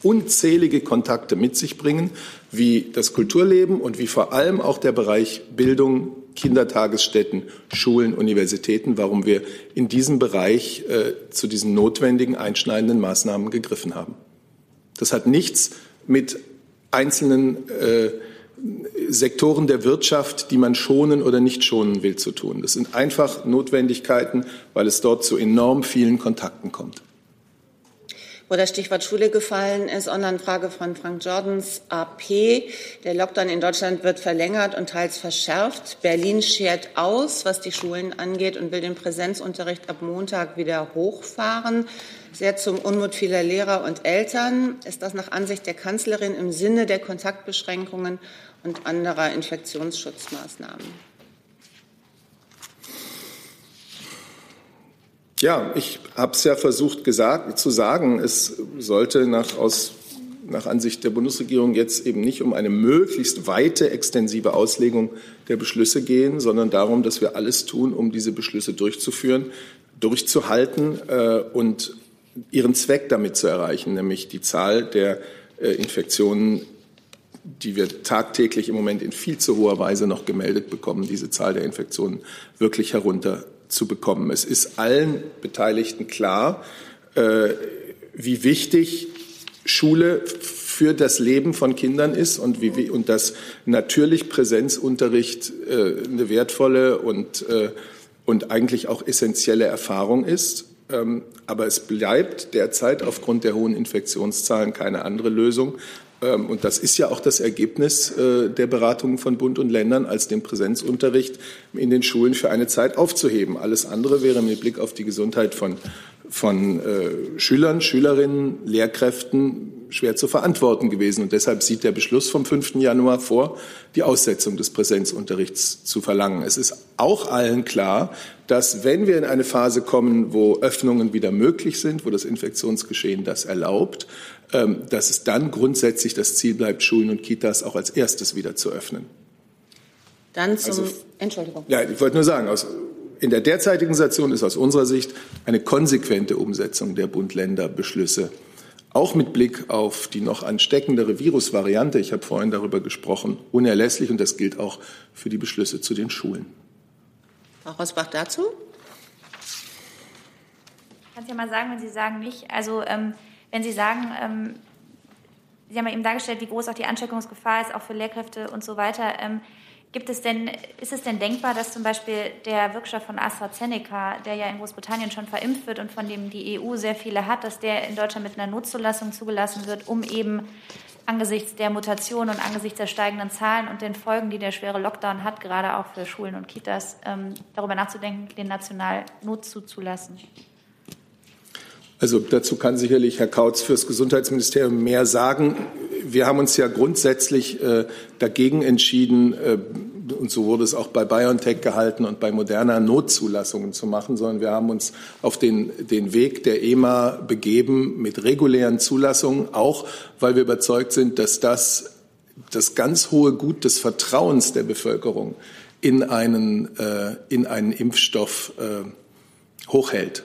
unzählige Kontakte mit sich bringen, wie das Kulturleben und wie vor allem auch der Bereich Bildung, Kindertagesstätten, Schulen, Universitäten, warum wir in diesem Bereich äh, zu diesen notwendigen einschneidenden Maßnahmen gegriffen haben. Das hat nichts mit einzelnen äh, Sektoren der Wirtschaft, die man schonen oder nicht schonen will, zu tun. Das sind einfach Notwendigkeiten, weil es dort zu enorm vielen Kontakten kommt. Wo das Stichwort Schule gefallen ist, Online-Frage von Frank Jordans, AP. Der Lockdown in Deutschland wird verlängert und teils verschärft. Berlin schert aus, was die Schulen angeht, und will den Präsenzunterricht ab Montag wieder hochfahren. Sehr zum Unmut vieler Lehrer und Eltern. Ist das nach Ansicht der Kanzlerin im Sinne der Kontaktbeschränkungen und anderer Infektionsschutzmaßnahmen? Ja, ich habe es ja versucht gesagt, zu sagen, es sollte nach, aus, nach Ansicht der Bundesregierung jetzt eben nicht um eine möglichst weite, extensive Auslegung der Beschlüsse gehen, sondern darum, dass wir alles tun, um diese Beschlüsse durchzuführen, durchzuhalten äh, und ihren Zweck damit zu erreichen, nämlich die Zahl der äh, Infektionen die wir tagtäglich im Moment in viel zu hoher Weise noch gemeldet bekommen, diese Zahl der Infektionen wirklich herunter zu bekommen. Es ist allen Beteiligten klar, äh, wie wichtig Schule für das Leben von Kindern ist und, wie, und dass natürlich Präsenzunterricht äh, eine wertvolle und, äh, und eigentlich auch essentielle Erfahrung ist. Ähm, aber es bleibt derzeit aufgrund der hohen Infektionszahlen keine andere Lösung, und das ist ja auch das Ergebnis äh, der Beratungen von Bund und Ländern, als den Präsenzunterricht in den Schulen für eine Zeit aufzuheben. Alles andere wäre mit Blick auf die Gesundheit von, von äh, Schülern, Schülerinnen, Lehrkräften schwer zu verantworten gewesen. Und deshalb sieht der Beschluss vom 5. Januar vor, die Aussetzung des Präsenzunterrichts zu verlangen. Es ist auch allen klar, dass wenn wir in eine Phase kommen, wo Öffnungen wieder möglich sind, wo das Infektionsgeschehen das erlaubt, ähm, dass es dann grundsätzlich das Ziel bleibt, Schulen und Kitas auch als erstes wieder zu öffnen. Dann zum, also, Entschuldigung. Ja, ich wollte nur sagen, aus, in der derzeitigen Situation ist aus unserer Sicht eine konsequente Umsetzung der Bund-Länder-Beschlüsse, auch mit Blick auf die noch ansteckendere Virusvariante, ich habe vorhin darüber gesprochen, unerlässlich und das gilt auch für die Beschlüsse zu den Schulen. Frau Rosbach dazu? Kannst ja mal sagen, wenn Sie sagen nicht, also ähm, wenn Sie sagen, ähm, Sie haben ja eben dargestellt, wie groß auch die Ansteckungsgefahr ist, auch für Lehrkräfte und so weiter. Ähm, gibt es denn, ist es denn denkbar, dass zum Beispiel der Wirkstoff von AstraZeneca, der ja in Großbritannien schon verimpft wird und von dem die EU sehr viele hat, dass der in Deutschland mit einer Notzulassung zugelassen wird, um eben angesichts der Mutation und angesichts der steigenden Zahlen und den Folgen, die der schwere Lockdown hat, gerade auch für Schulen und Kitas, ähm, darüber nachzudenken, den national Not zuzulassen? Also dazu kann sicherlich Herr Kautz fürs Gesundheitsministerium mehr sagen. Wir haben uns ja grundsätzlich äh, dagegen entschieden, äh, und so wurde es auch bei BioNTech gehalten und bei Moderna Notzulassungen zu machen, sondern wir haben uns auf den, den Weg der EMA begeben mit regulären Zulassungen, auch weil wir überzeugt sind, dass das das ganz hohe Gut des Vertrauens der Bevölkerung in einen, äh, in einen Impfstoff äh, hochhält.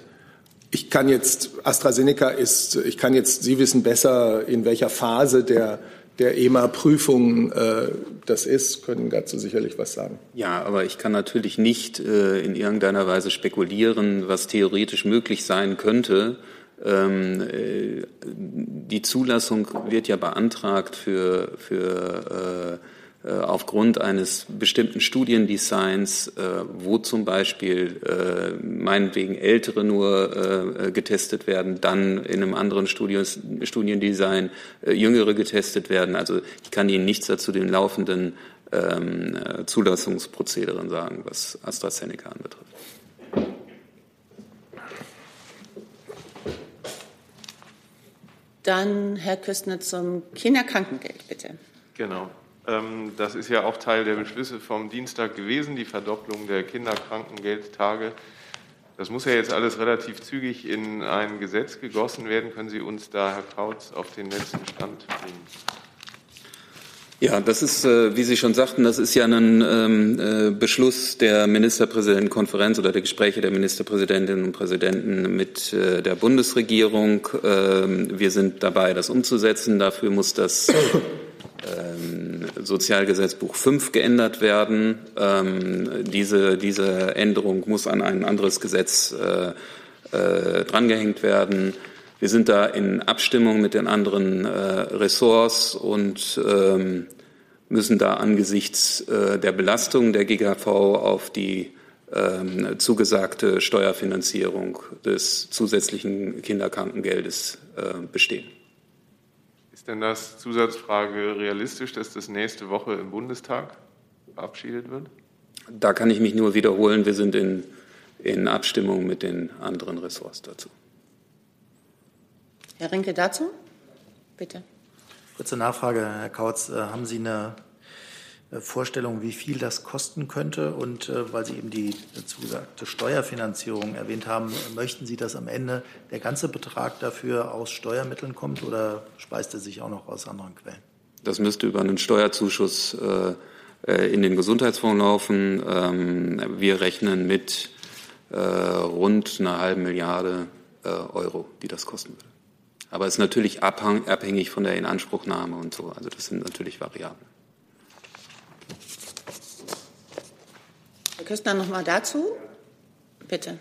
Ich kann jetzt, AstraZeneca ist, ich kann jetzt, Sie wissen besser, in welcher Phase der, der EMA-Prüfung äh, das ist, können dazu sicherlich was sagen. Ja, aber ich kann natürlich nicht äh, in irgendeiner Weise spekulieren, was theoretisch möglich sein könnte. Ähm, äh, die Zulassung wird ja beantragt für, für äh, aufgrund eines bestimmten Studiendesigns, äh, wo zum Beispiel äh, meinetwegen Ältere nur äh, getestet werden, dann in einem anderen Studios, Studiendesign Jüngere getestet werden. Also ich kann Ihnen nichts dazu den laufenden ähm, Zulassungsprozederen sagen, was AstraZeneca anbetrifft. Dann Herr Küstner zum Kinderkrankengeld, bitte. Genau. Ähm, das ist ja auch Teil der Beschlüsse vom Dienstag gewesen, die Verdopplung der Kinderkrankengeldtage. Das muss ja jetzt alles relativ zügig in ein Gesetz gegossen werden. Können Sie uns da, Herr Kautz, auf den letzten Stand bringen? Ja, das ist, äh, wie Sie schon sagten, das ist ja ein ähm, äh, Beschluss der Ministerpräsidentenkonferenz oder der Gespräche der Ministerpräsidentinnen und Präsidenten mit äh, der Bundesregierung. Ähm, wir sind dabei, das umzusetzen. Dafür muss das Sozialgesetzbuch 5 geändert werden. Ähm, diese, diese Änderung muss an ein anderes Gesetz äh, äh, drangehängt werden. Wir sind da in Abstimmung mit den anderen äh, Ressorts und ähm, müssen da angesichts äh, der Belastung der GKV auf die ähm, zugesagte Steuerfinanzierung des zusätzlichen Kinderkrankengeldes äh, bestehen. Ist denn das Zusatzfrage realistisch, dass das nächste Woche im Bundestag verabschiedet wird? Da kann ich mich nur wiederholen. Wir sind in, in Abstimmung mit den anderen Ressorts dazu. Herr Rinke dazu? Bitte. Kurze Nachfrage, Herr Kautz. Äh, haben Sie eine Vorstellung, wie viel das kosten könnte? Und äh, weil Sie eben die zugesagte Steuerfinanzierung erwähnt haben, möchten Sie, dass am Ende der ganze Betrag dafür aus Steuermitteln kommt oder speist er sich auch noch aus anderen Quellen? Das müsste über einen Steuerzuschuss in den Gesundheitsfonds laufen. Ähm, wir rechnen mit rund einer halben Milliarde Euro, die das kosten würde. Aber es ist natürlich abhängig von der Inanspruchnahme und so. Also das sind natürlich Variablen. Herr Küstner, noch mal dazu. Bitte.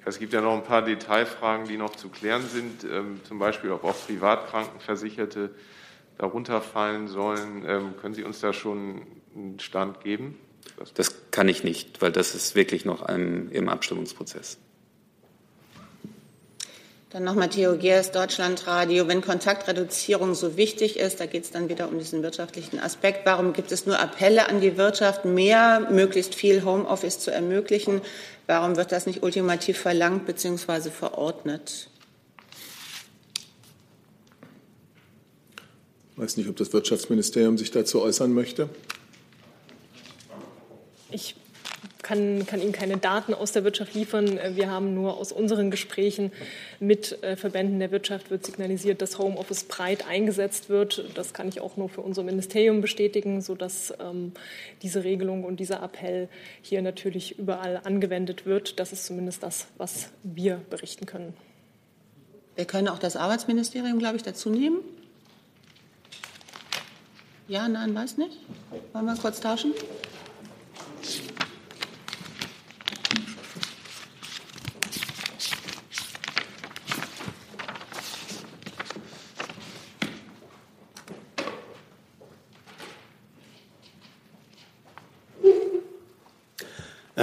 Ja, es gibt ja noch ein paar Detailfragen, die noch zu klären sind. Ähm, zum Beispiel, ob auch Privatkrankenversicherte darunter fallen sollen. Ähm, können Sie uns da schon einen Stand geben? Das kann ich nicht, weil das ist wirklich noch im Abstimmungsprozess. Dann noch Matteo Geers, Deutschlandradio. Wenn Kontaktreduzierung so wichtig ist, da geht es dann wieder um diesen wirtschaftlichen Aspekt. Warum gibt es nur Appelle an die Wirtschaft, mehr, möglichst viel Homeoffice zu ermöglichen? Warum wird das nicht ultimativ verlangt bzw. verordnet? Ich weiß nicht, ob das Wirtschaftsministerium sich dazu äußern möchte. Ich kann, kann Ihnen keine Daten aus der Wirtschaft liefern. Äh, wir haben nur aus unseren Gesprächen mit äh, Verbänden der Wirtschaft wird signalisiert, dass Homeoffice breit eingesetzt wird. Das kann ich auch nur für unser Ministerium bestätigen, sodass ähm, diese Regelung und dieser Appell hier natürlich überall angewendet wird. Das ist zumindest das, was wir berichten können. Wir können auch das Arbeitsministerium, glaube ich, dazu nehmen. Ja, nein, weiß nicht. Wollen wir kurz tauschen?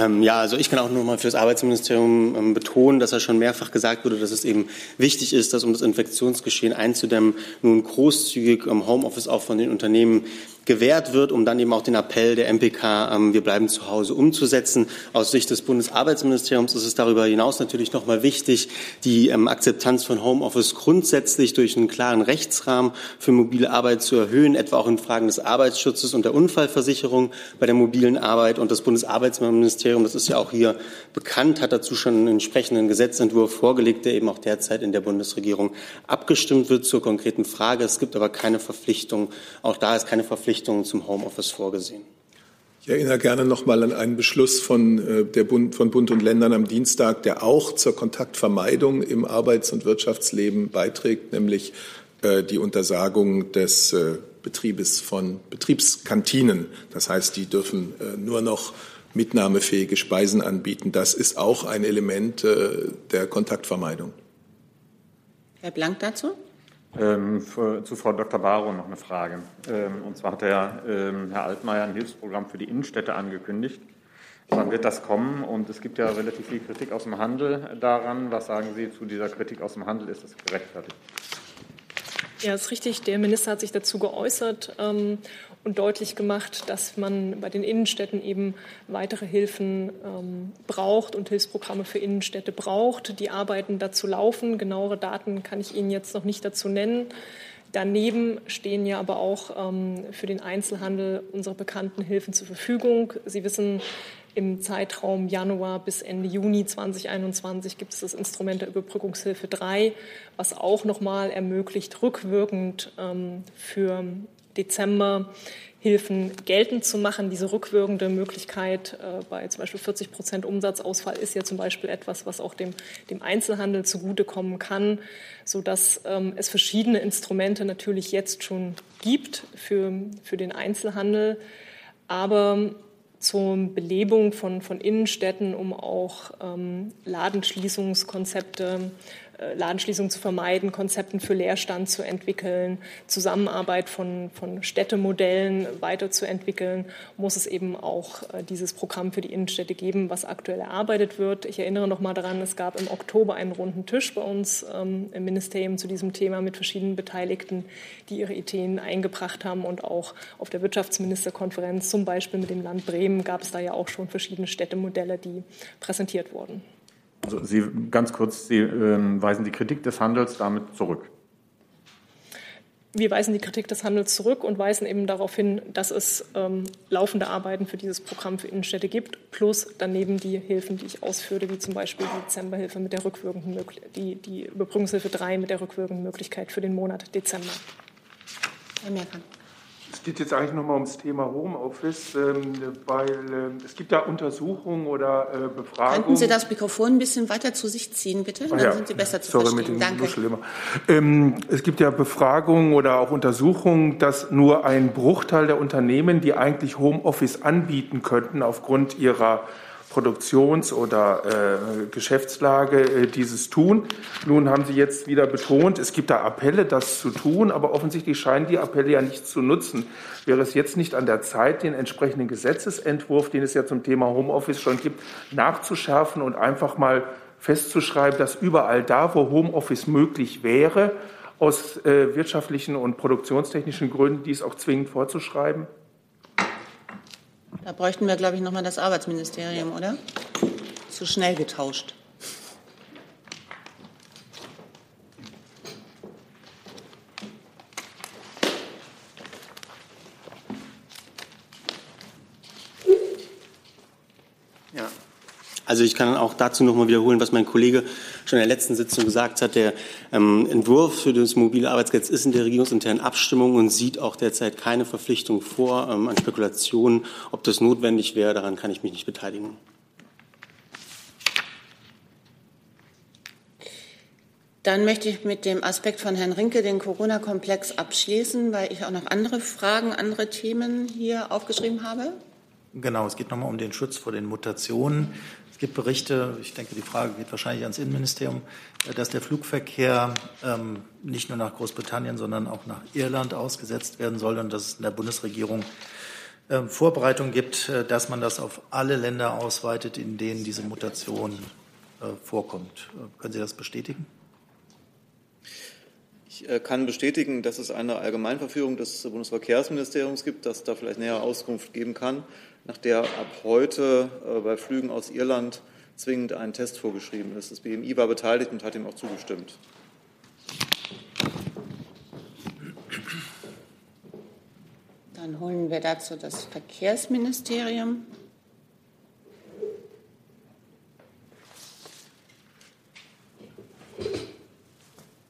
Ähm, ja, also ich kann auch nur mal für das Arbeitsministerium ähm, betonen, dass er schon mehrfach gesagt wurde, dass es eben wichtig ist, dass um das Infektionsgeschehen einzudämmen, nun großzügig ähm, Homeoffice auch von den Unternehmen gewährt wird, um dann eben auch den Appell der MPK, ähm, wir bleiben zu Hause, umzusetzen. Aus Sicht des Bundesarbeitsministeriums ist es darüber hinaus natürlich noch mal wichtig, die ähm, Akzeptanz von Homeoffice grundsätzlich durch einen klaren Rechtsrahmen für mobile Arbeit zu erhöhen, etwa auch in Fragen des Arbeitsschutzes und der Unfallversicherung bei der mobilen Arbeit. Und das Bundesarbeitsministerium, das ist ja auch hier bekannt, hat dazu schon einen entsprechenden Gesetzentwurf vorgelegt, der eben auch derzeit in der Bundesregierung abgestimmt wird zur konkreten Frage. Es gibt aber keine Verpflichtung, auch da ist keine Verpflichtung zum Homeoffice vorgesehen. Ich erinnere gerne noch mal an einen Beschluss von, äh, der Bund, von Bund und Ländern am Dienstag, der auch zur Kontaktvermeidung im Arbeits- und Wirtschaftsleben beiträgt, nämlich äh, die Untersagung des äh, Betriebes von Betriebskantinen. Das heißt, die dürfen nur noch mitnahmefähige Speisen anbieten. Das ist auch ein Element der Kontaktvermeidung. Herr Blank dazu? Ähm, für, zu Frau Dr. Barrow noch eine Frage. Ähm, und zwar hat der, ähm, Herr Altmaier ein Hilfsprogramm für die Innenstädte angekündigt. Wann wird das kommen? Und es gibt ja relativ viel Kritik aus dem Handel daran. Was sagen Sie zu dieser Kritik aus dem Handel? Ist das gerechtfertigt? Ja, ist richtig. Der Minister hat sich dazu geäußert ähm, und deutlich gemacht, dass man bei den Innenstädten eben weitere Hilfen ähm, braucht und Hilfsprogramme für Innenstädte braucht. Die Arbeiten dazu laufen. Genauere Daten kann ich Ihnen jetzt noch nicht dazu nennen. Daneben stehen ja aber auch ähm, für den Einzelhandel unsere bekannten Hilfen zur Verfügung. Sie wissen, im Zeitraum Januar bis Ende Juni 2021 gibt es das Instrument der Überbrückungshilfe 3, was auch nochmal ermöglicht, rückwirkend ähm, für Dezember Hilfen geltend zu machen. Diese rückwirkende Möglichkeit äh, bei zum Beispiel 40 Prozent Umsatzausfall ist ja zum Beispiel etwas, was auch dem, dem Einzelhandel zugutekommen kann, sodass ähm, es verschiedene Instrumente natürlich jetzt schon gibt für, für den Einzelhandel. Aber zur Belebung von, von Innenstädten, um auch ähm, Ladenschließungskonzepte äh, Ladenschließungen zu vermeiden, Konzepten für Leerstand zu entwickeln, Zusammenarbeit von, von Städtemodellen weiterzuentwickeln, muss es eben auch äh, dieses Programm für die Innenstädte geben, was aktuell erarbeitet wird. Ich erinnere noch mal daran, es gab im Oktober einen runden Tisch bei uns ähm, im Ministerium zu diesem Thema mit verschiedenen Beteiligten, die ihre Ideen eingebracht haben und auch auf der Wirtschaftsministerkonferenz, zum Beispiel mit dem Land Bremen, gab es da ja auch schon verschiedene Städtemodelle, die präsentiert wurden. Also Sie ganz kurz, Sie äh, weisen die Kritik des Handels damit zurück. Wir weisen die Kritik des Handels zurück und weisen eben darauf hin, dass es ähm, laufende Arbeiten für dieses Programm für Innenstädte gibt, plus daneben die Hilfen, die ich ausführe, wie zum Beispiel die Dezemberhilfe mit der rückwirkenden die, die Überbrückungshilfe 3 mit der rückwirkenden Möglichkeit für den Monat Dezember. Herr Merkan. Es geht jetzt eigentlich nochmal ums Thema Homeoffice, ähm, weil äh, es gibt da Untersuchungen oder äh, Befragungen. Könnten Sie das Mikrofon ein bisschen weiter zu sich ziehen, bitte? Dann ja. sind Sie besser zu Sorry verstehen. Danke. Ähm, es gibt ja Befragungen oder auch Untersuchungen, dass nur ein Bruchteil der Unternehmen, die eigentlich Homeoffice anbieten könnten, aufgrund ihrer Produktions- oder äh, Geschäftslage äh, dieses tun. Nun haben Sie jetzt wieder betont, es gibt da Appelle, das zu tun, aber offensichtlich scheinen die Appelle ja nicht zu nutzen. Wäre es jetzt nicht an der Zeit, den entsprechenden Gesetzesentwurf, den es ja zum Thema Homeoffice schon gibt, nachzuschärfen und einfach mal festzuschreiben, dass überall da, wo Homeoffice möglich wäre, aus äh, wirtschaftlichen und produktionstechnischen Gründen dies auch zwingend vorzuschreiben? Da bräuchten wir, glaube ich, nochmal das Arbeitsministerium, oder? Zu schnell getauscht. Also ich kann auch dazu noch mal wiederholen, was mein Kollege schon in der letzten Sitzung gesagt hat. Der ähm, Entwurf für das mobile Arbeitsgesetz ist in der regierungsinternen Abstimmung und sieht auch derzeit keine Verpflichtung vor ähm, an Spekulationen, ob das notwendig wäre. Daran kann ich mich nicht beteiligen. Dann möchte ich mit dem Aspekt von Herrn Rinke den Corona-Komplex abschließen, weil ich auch noch andere Fragen, andere Themen hier aufgeschrieben habe. Genau, es geht nochmal um den Schutz vor den Mutationen. Es gibt Berichte, ich denke, die Frage geht wahrscheinlich ans Innenministerium, dass der Flugverkehr ähm, nicht nur nach Großbritannien, sondern auch nach Irland ausgesetzt werden soll und dass es in der Bundesregierung äh, Vorbereitungen gibt, äh, dass man das auf alle Länder ausweitet, in denen diese Mutation äh, vorkommt. Äh, können Sie das bestätigen? Ich äh, kann bestätigen, dass es eine Allgemeinverführung des Bundesverkehrsministeriums gibt, das da vielleicht näher Auskunft geben kann, nach der ab heute äh, bei Flügen aus Irland zwingend ein Test vorgeschrieben ist. Das BMI war beteiligt und hat ihm auch zugestimmt. Dann holen wir dazu das Verkehrsministerium.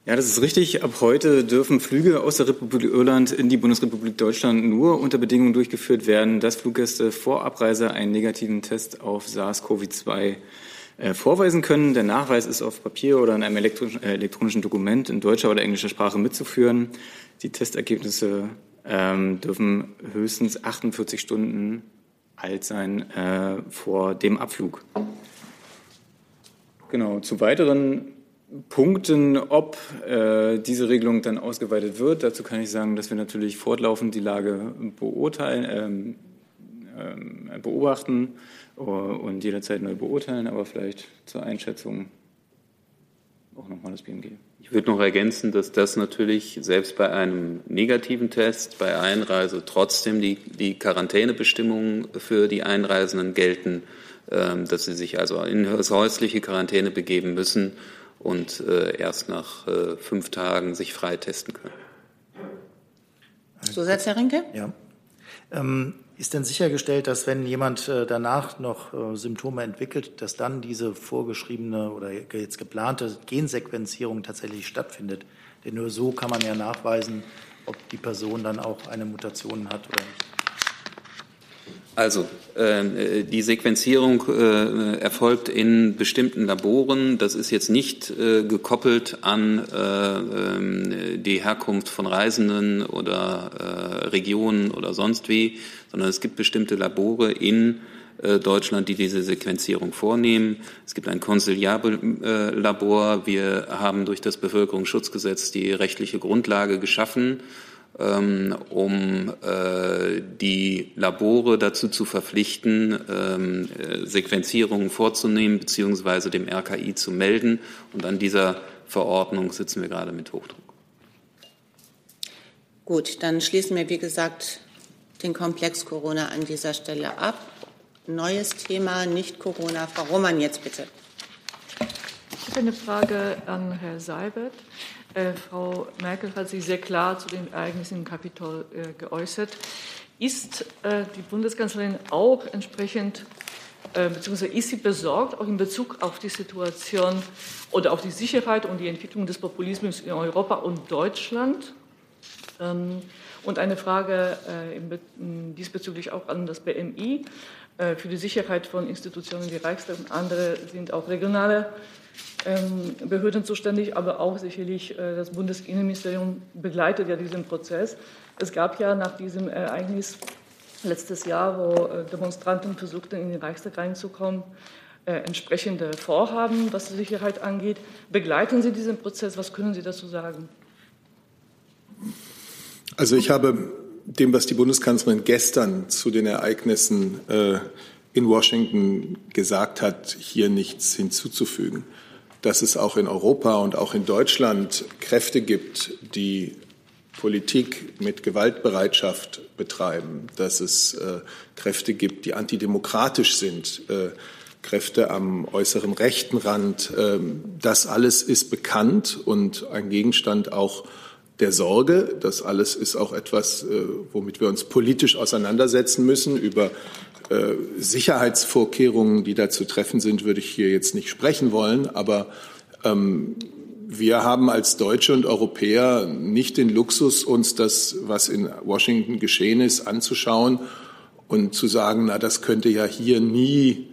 Ja, das ist richtig. Ab heute dürfen Flüge aus der Republik Irland in die Bundesrepublik Deutschland nur unter Bedingungen durchgeführt werden, dass Fluggäste vor Abreise einen negativen Test auf SARS-CoV-2 äh, vorweisen können. Der Nachweis ist auf Papier oder in einem elektronischen, äh, elektronischen Dokument in deutscher oder englischer Sprache mitzuführen. Die Testergebnisse ähm, dürfen höchstens 48 Stunden alt sein äh, vor dem Abflug. Genau. Zu weiteren punkten, ob äh, diese Regelung dann ausgeweitet wird. Dazu kann ich sagen, dass wir natürlich fortlaufend die Lage beurteilen, ähm, ähm, beobachten und jederzeit neu beurteilen, aber vielleicht zur Einschätzung auch nochmal das BMG. Ich würde noch ergänzen, dass das natürlich selbst bei einem negativen Test bei Einreise trotzdem die, die Quarantänebestimmungen für die Einreisenden gelten, äh, dass sie sich also in häusliche Quarantäne begeben müssen und äh, erst nach äh, fünf Tagen sich freitesten können. Zusatz, Herr Rinke? Ja. Ähm, ist denn sichergestellt, dass wenn jemand äh, danach noch äh, Symptome entwickelt, dass dann diese vorgeschriebene oder jetzt geplante Gensequenzierung tatsächlich stattfindet? Denn nur so kann man ja nachweisen, ob die Person dann auch eine Mutation hat oder nicht. Also äh, die Sequenzierung äh, erfolgt in bestimmten Laboren. Das ist jetzt nicht äh, gekoppelt an äh, ähm, die Herkunft von Reisenden oder äh, Regionen oder sonst wie, sondern es gibt bestimmte Labore in äh, Deutschland, die diese Sequenzierung vornehmen. Es gibt ein Konsiliarlabor. Wir haben durch das Bevölkerungsschutzgesetz die rechtliche Grundlage geschaffen um äh, die Labore dazu zu verpflichten, ähm, äh, Sequenzierungen vorzunehmen bzw. dem RKI zu melden. Und an dieser Verordnung sitzen wir gerade mit Hochdruck. Gut, dann schließen wir, wie gesagt, den Komplex Corona an dieser Stelle ab. Neues Thema, nicht Corona. Frau Roman, jetzt bitte. Ich habe eine Frage an Herrn Seibert. Äh, Frau Merkel hat sich sehr klar zu den Ereignissen im Kapitol äh, geäußert. Ist äh, die Bundeskanzlerin auch entsprechend, äh, beziehungsweise ist sie besorgt, auch in Bezug auf die Situation oder auf die Sicherheit und die Entwicklung des Populismus in Europa und Deutschland? Ähm, und eine Frage äh, diesbezüglich auch an das BMI. Äh, für die Sicherheit von Institutionen wie Reichstag und andere sind auch regionale ähm, Behörden zuständig, aber auch sicherlich äh, das Bundesinnenministerium begleitet ja diesen Prozess. Es gab ja nach diesem Ereignis letztes Jahr, wo äh, Demonstranten versuchten, in den Reichstag reinzukommen, entsprechende Vorhaben, was die Sicherheit angeht. Begleiten Sie diesen Prozess? Was können Sie dazu sagen? Also ich habe dem, was die Bundeskanzlerin gestern zu den Ereignissen in Washington gesagt hat, hier nichts hinzuzufügen dass es auch in Europa und auch in Deutschland Kräfte gibt, die Politik mit Gewaltbereitschaft betreiben, dass es äh, Kräfte gibt, die antidemokratisch sind, äh, Kräfte am äußeren rechten Rand. Äh, das alles ist bekannt und ein Gegenstand auch der Sorge. Das alles ist auch etwas, äh, womit wir uns politisch auseinandersetzen müssen über äh, Sicherheitsvorkehrungen, die da zu treffen sind, würde ich hier jetzt nicht sprechen wollen. Aber ähm, wir haben als Deutsche und Europäer nicht den Luxus, uns das, was in Washington geschehen ist, anzuschauen und zu sagen, na, das könnte ja hier nie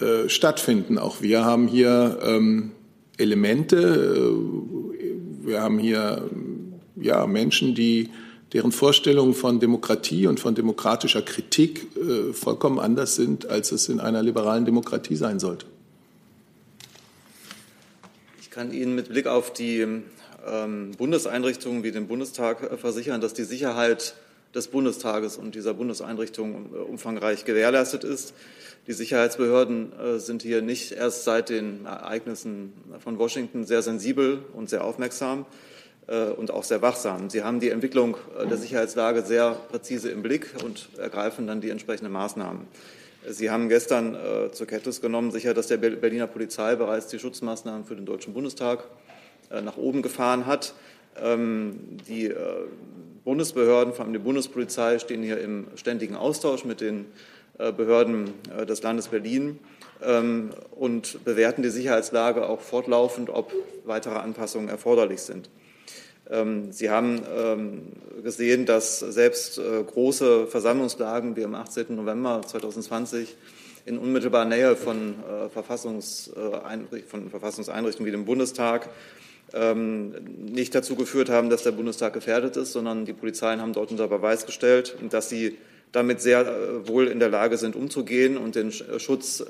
äh, stattfinden. Auch wir haben hier ähm, Elemente, äh, wir haben hier ja, Menschen, die deren Vorstellungen von Demokratie und von demokratischer Kritik äh, vollkommen anders sind, als es in einer liberalen Demokratie sein sollte. Ich kann Ihnen mit Blick auf die ähm, Bundeseinrichtungen wie den Bundestag äh, versichern, dass die Sicherheit des Bundestages und dieser Bundeseinrichtungen äh, umfangreich gewährleistet ist. Die Sicherheitsbehörden äh, sind hier nicht erst seit den Ereignissen von Washington sehr sensibel und sehr aufmerksam. Äh, und auch sehr wachsam. Sie haben die Entwicklung äh, der Sicherheitslage sehr präzise im Blick und ergreifen dann die entsprechenden Maßnahmen. Sie haben gestern äh, zur Kenntnis genommen, sicher, dass der Berliner Polizei bereits die Schutzmaßnahmen für den Deutschen Bundestag nach oben gefahren hat. Ähm, die Bundesbehörden, vor allem die Bundespolizei, stehen hier im ständigen Austausch mit den Behörden des Landes Berlin ähm, und bewerten die Sicherheitslage auch fortlaufend, ob weitere Anpassungen erforderlich sind. Ähm, Sie haben ähm, gesehen, dass selbst äh, große Versammlungslagen wie am 18. November 2020 in unmittelbarer Nähe von, äh, von Verfassungseinrichtungen wie dem Bundestag ähm, nicht dazu geführt haben, dass der Bundestag gefährdet ist, sondern die Polizeien haben dort unter Beweis gestellt, dass sie damit sehr äh, wohl in der Lage sind, umzugehen und den Schutz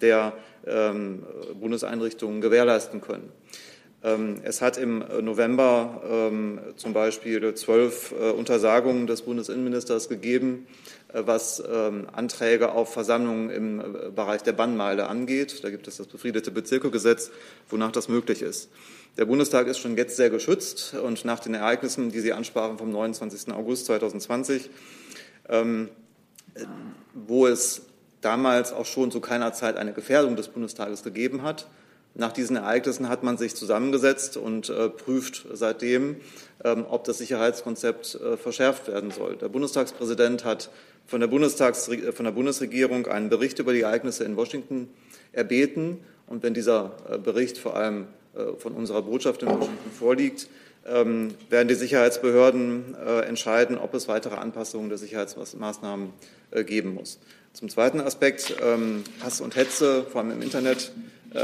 der Bundeseinrichtungen gewährleisten können. Ähm, es hat im November ähm, zum Beispiel zwölf äh, Untersagungen des Bundesinnenministers gegeben, äh, was ähm, Anträge auf Versammlungen im äh, Bereich der Bannmeile angeht. Da gibt es das befriedete Bezirkegesetz, wonach das möglich ist. Der Bundestag ist schon jetzt sehr geschützt und nach den Ereignissen, die Sie ansprachen vom 29. August 2020, wo es damals auch schon zu keiner Zeit eine Gefährdung des Bundestages gegeben hat, nach diesen Ereignissen hat man sich zusammengesetzt und äh, prüft seitdem, ähm, ob das Sicherheitskonzept äh, verschärft werden soll. Der Bundestagspräsident hat von der, Bundestags äh, von der Bundesregierung einen Bericht über die Ereignisse in Washington erbeten. Und wenn dieser Bericht vor allem von unserer Botschaft in Washington vorliegt, ähm, werden die Sicherheitsbehörden entscheiden, ob es weitere Anpassungen der Sicherheitsmaßnahmen geben muss. Zum zweiten Aspekt ähm, Hass und Hetze, vor allem im Internet,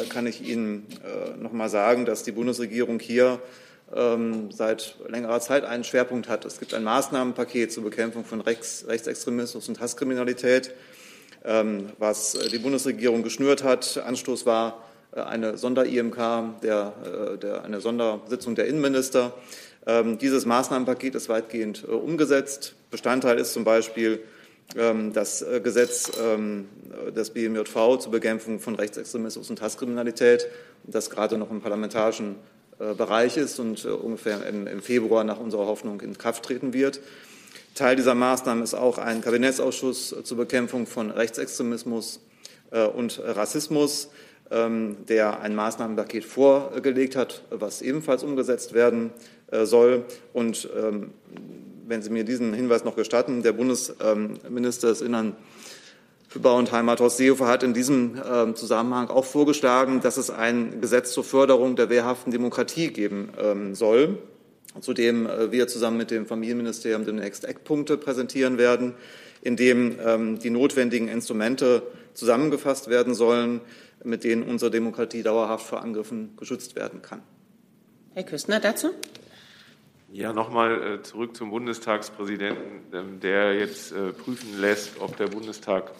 kann ich Ihnen äh, noch mal sagen, dass die Bundesregierung hier ähm, seit längerer Zeit einen Schwerpunkt hat. Es gibt ein Maßnahmenpaket zur Bekämpfung von Rechts, Rechtsextremismus und Hasskriminalität, ähm, was die Bundesregierung geschnürt hat. Anstoß war äh, eine Sonder-IMK, der, der, eine Sondersitzung der Innenminister. Ähm, dieses Maßnahmenpaket ist weitgehend umgesetzt. Bestandteil ist zum Beispiel das äh, Gesetz ähm, des BMJV zur Bekämpfung von Rechtsextremismus und Hasskriminalität, das gerade noch im parlamentarischen äh, Bereich ist und äh, ungefähr im Februar nach unserer Hoffnung in Kraft treten wird. Teil dieser Maßnahmen ist auch ein Kabinettsausschuss zur Bekämpfung von Rechtsextremismus und Rassismus, ähm, der ein Maßnahmenpaket vorgelegt hat, was ebenfalls umgesetzt werden soll. Und wenn Sie mir diesen Hinweis noch gestatten, der Bundesminister des Innern für Bau und Heimat, Horst Seehofer, hat in diesem ähm, Zusammenhang auch vorgeschlagen, dass es ein Gesetz zur Förderung der wehrhaften Demokratie geben ähm, soll, zu dem äh, wir zusammen mit dem Familienministerium demnächst Eckpunkte präsentieren werden, in dem ähm, die notwendigen Instrumente zusammengefasst werden sollen, mit denen unsere Demokratie dauerhaft vor Angriffen geschützt werden kann. Herr Küstner dazu? Ja, nochmal äh, zurück zum Bundestagspräsidenten, ähm, der jetzt äh, prüfen lässt, ob der Bundestag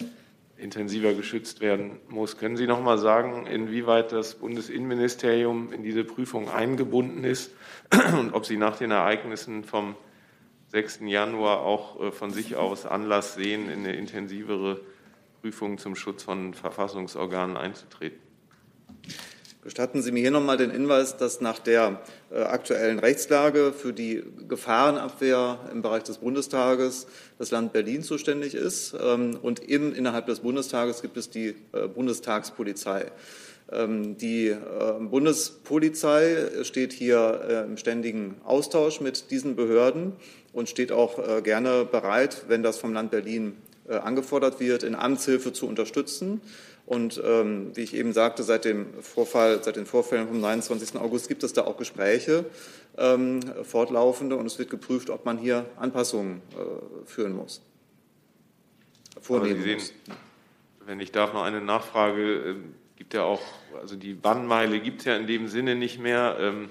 intensiver geschützt werden muss. Können Sie noch mal sagen, inwieweit das Bundesinnenministerium in diese Prüfung eingebunden ist und ob Sie nach den Ereignissen vom 6. Januar auch äh, von sich aus Anlass sehen, in eine intensivere Prüfung zum Schutz von Verfassungsorganen einzutreten? Gestatten Sie mir hier nochmal den Hinweis, dass nach der aktuellen Rechtslage für die Gefahrenabwehr im Bereich des Bundestages das Land Berlin zuständig ist. Ähm, und eben innerhalb des Bundestages gibt es die äh, Bundestagspolizei. Ähm, die äh, Bundespolizei steht hier im ständigen Austausch mit diesen Behörden und steht auch gerne bereit, wenn das vom Land Berlin angefordert wird, in Amtshilfe zu unterstützen. Und ähm, wie ich eben sagte, seit dem Vorfall, seit den Vorfällen vom 29. August gibt es da auch Gespräche, ähm, fortlaufende, und es wird geprüft, ob man hier Anpassungen äh, führen muss. Vornehmen sehen, muss. Wenn ich darf, noch eine Nachfrage. Äh, gibt ja auch, also die Bannmeile gibt es ja in dem Sinne nicht mehr. Ähm,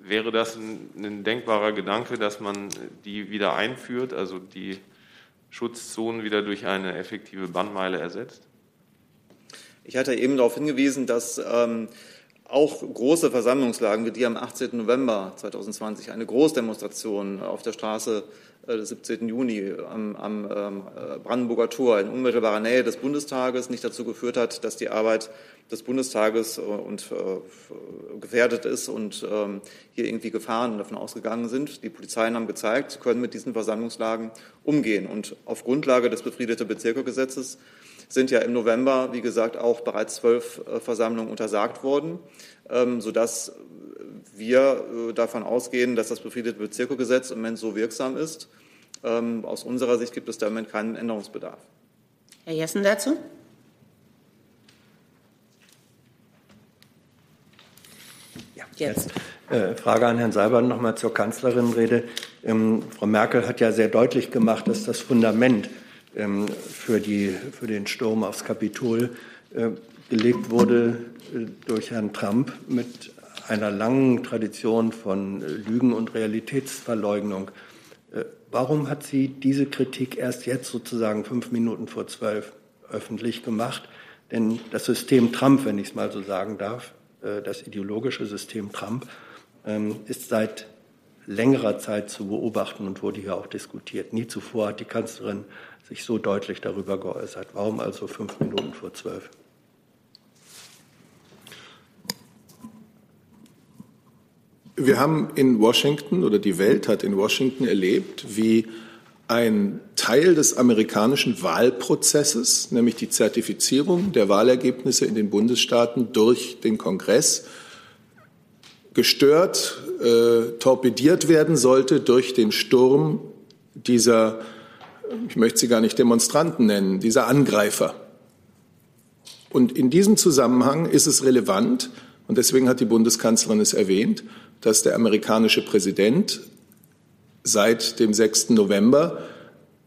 wäre das ein, ein denkbarer Gedanke, dass man die wieder einführt, also die Schutzzonen wieder durch eine effektive Bannmeile ersetzt? Ich hatte eben darauf hingewiesen, dass ähm, auch große Versammlungslagen wie die am 18. November 2020, eine Großdemonstration auf der Straße äh, des 17. Juni am, am ähm, Brandenburger Tor in unmittelbarer Nähe des Bundestages nicht dazu geführt hat, dass die Arbeit des Bundestages äh, und, äh, gefährdet ist und ähm, hier irgendwie Gefahren davon ausgegangen sind. Die Polizeien haben gezeigt, sie können mit diesen Versammlungslagen umgehen. Und auf Grundlage des befriedete Bezirkegesetzes sind ja im November, wie gesagt, auch bereits zwölf äh, Versammlungen untersagt worden, ähm, sodass wir äh, davon ausgehen, dass das befriedete Bezirkegesetz im Moment so wirksam ist. Ähm, aus unserer Sicht gibt es da im Moment keinen Änderungsbedarf. Herr Jessen dazu? Ja, jetzt. Äh, Frage an Herrn Seibert nochmal zur Kanzlerinnenrede. Ähm, Frau Merkel hat ja sehr deutlich gemacht, dass das Fundament für, die, für den Sturm aufs Kapitol äh, gelegt wurde äh, durch Herrn Trump mit einer langen Tradition von äh, Lügen und Realitätsverleugnung. Warum hat sie diese Kritik erst jetzt sozusagen fünf Minuten vor zwölf öffentlich gemacht? Denn das System Trump, wenn ich es mal so sagen darf, äh, das ideologische System Trump, ähm, ist seit längerer Zeit zu beobachten und wurde hier auch diskutiert. Nie zuvor hat die Kanzlerin sich so deutlich darüber geäußert. Warum also fünf Minuten vor zwölf? Wir haben in Washington oder die Welt hat in Washington erlebt, wie ein Teil des amerikanischen Wahlprozesses, nämlich die Zertifizierung der Wahlergebnisse in den Bundesstaaten durch den Kongress, gestört, äh, torpediert werden sollte durch den Sturm dieser, ich möchte sie gar nicht Demonstranten nennen, dieser Angreifer. Und in diesem Zusammenhang ist es relevant, und deswegen hat die Bundeskanzlerin es erwähnt, dass der amerikanische Präsident seit dem 6. November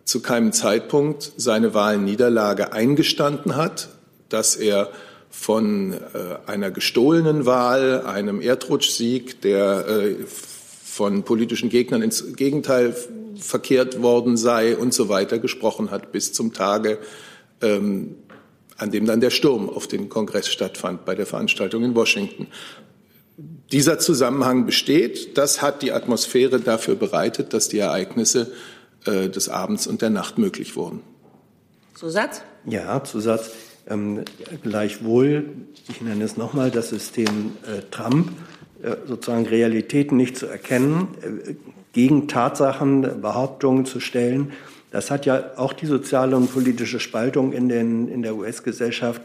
zu keinem Zeitpunkt seine Wahlniederlage eingestanden hat, dass er von äh, einer gestohlenen Wahl, einem Erdrutschsieg, der äh, von politischen Gegnern ins Gegenteil verkehrt worden sei und so weiter gesprochen hat, bis zum Tage, ähm, an dem dann der Sturm auf den Kongress stattfand bei der Veranstaltung in Washington. Dieser Zusammenhang besteht. Das hat die Atmosphäre dafür bereitet, dass die Ereignisse äh, des Abends und der Nacht möglich wurden. Zusatz? Ja, Zusatz. Ähm, gleichwohl, ich nenne es nochmal, das System äh, Trump, äh, sozusagen Realitäten nicht zu erkennen, äh, gegen Tatsachen Behauptungen zu stellen. Das hat ja auch die soziale und politische Spaltung in, den, in der US-Gesellschaft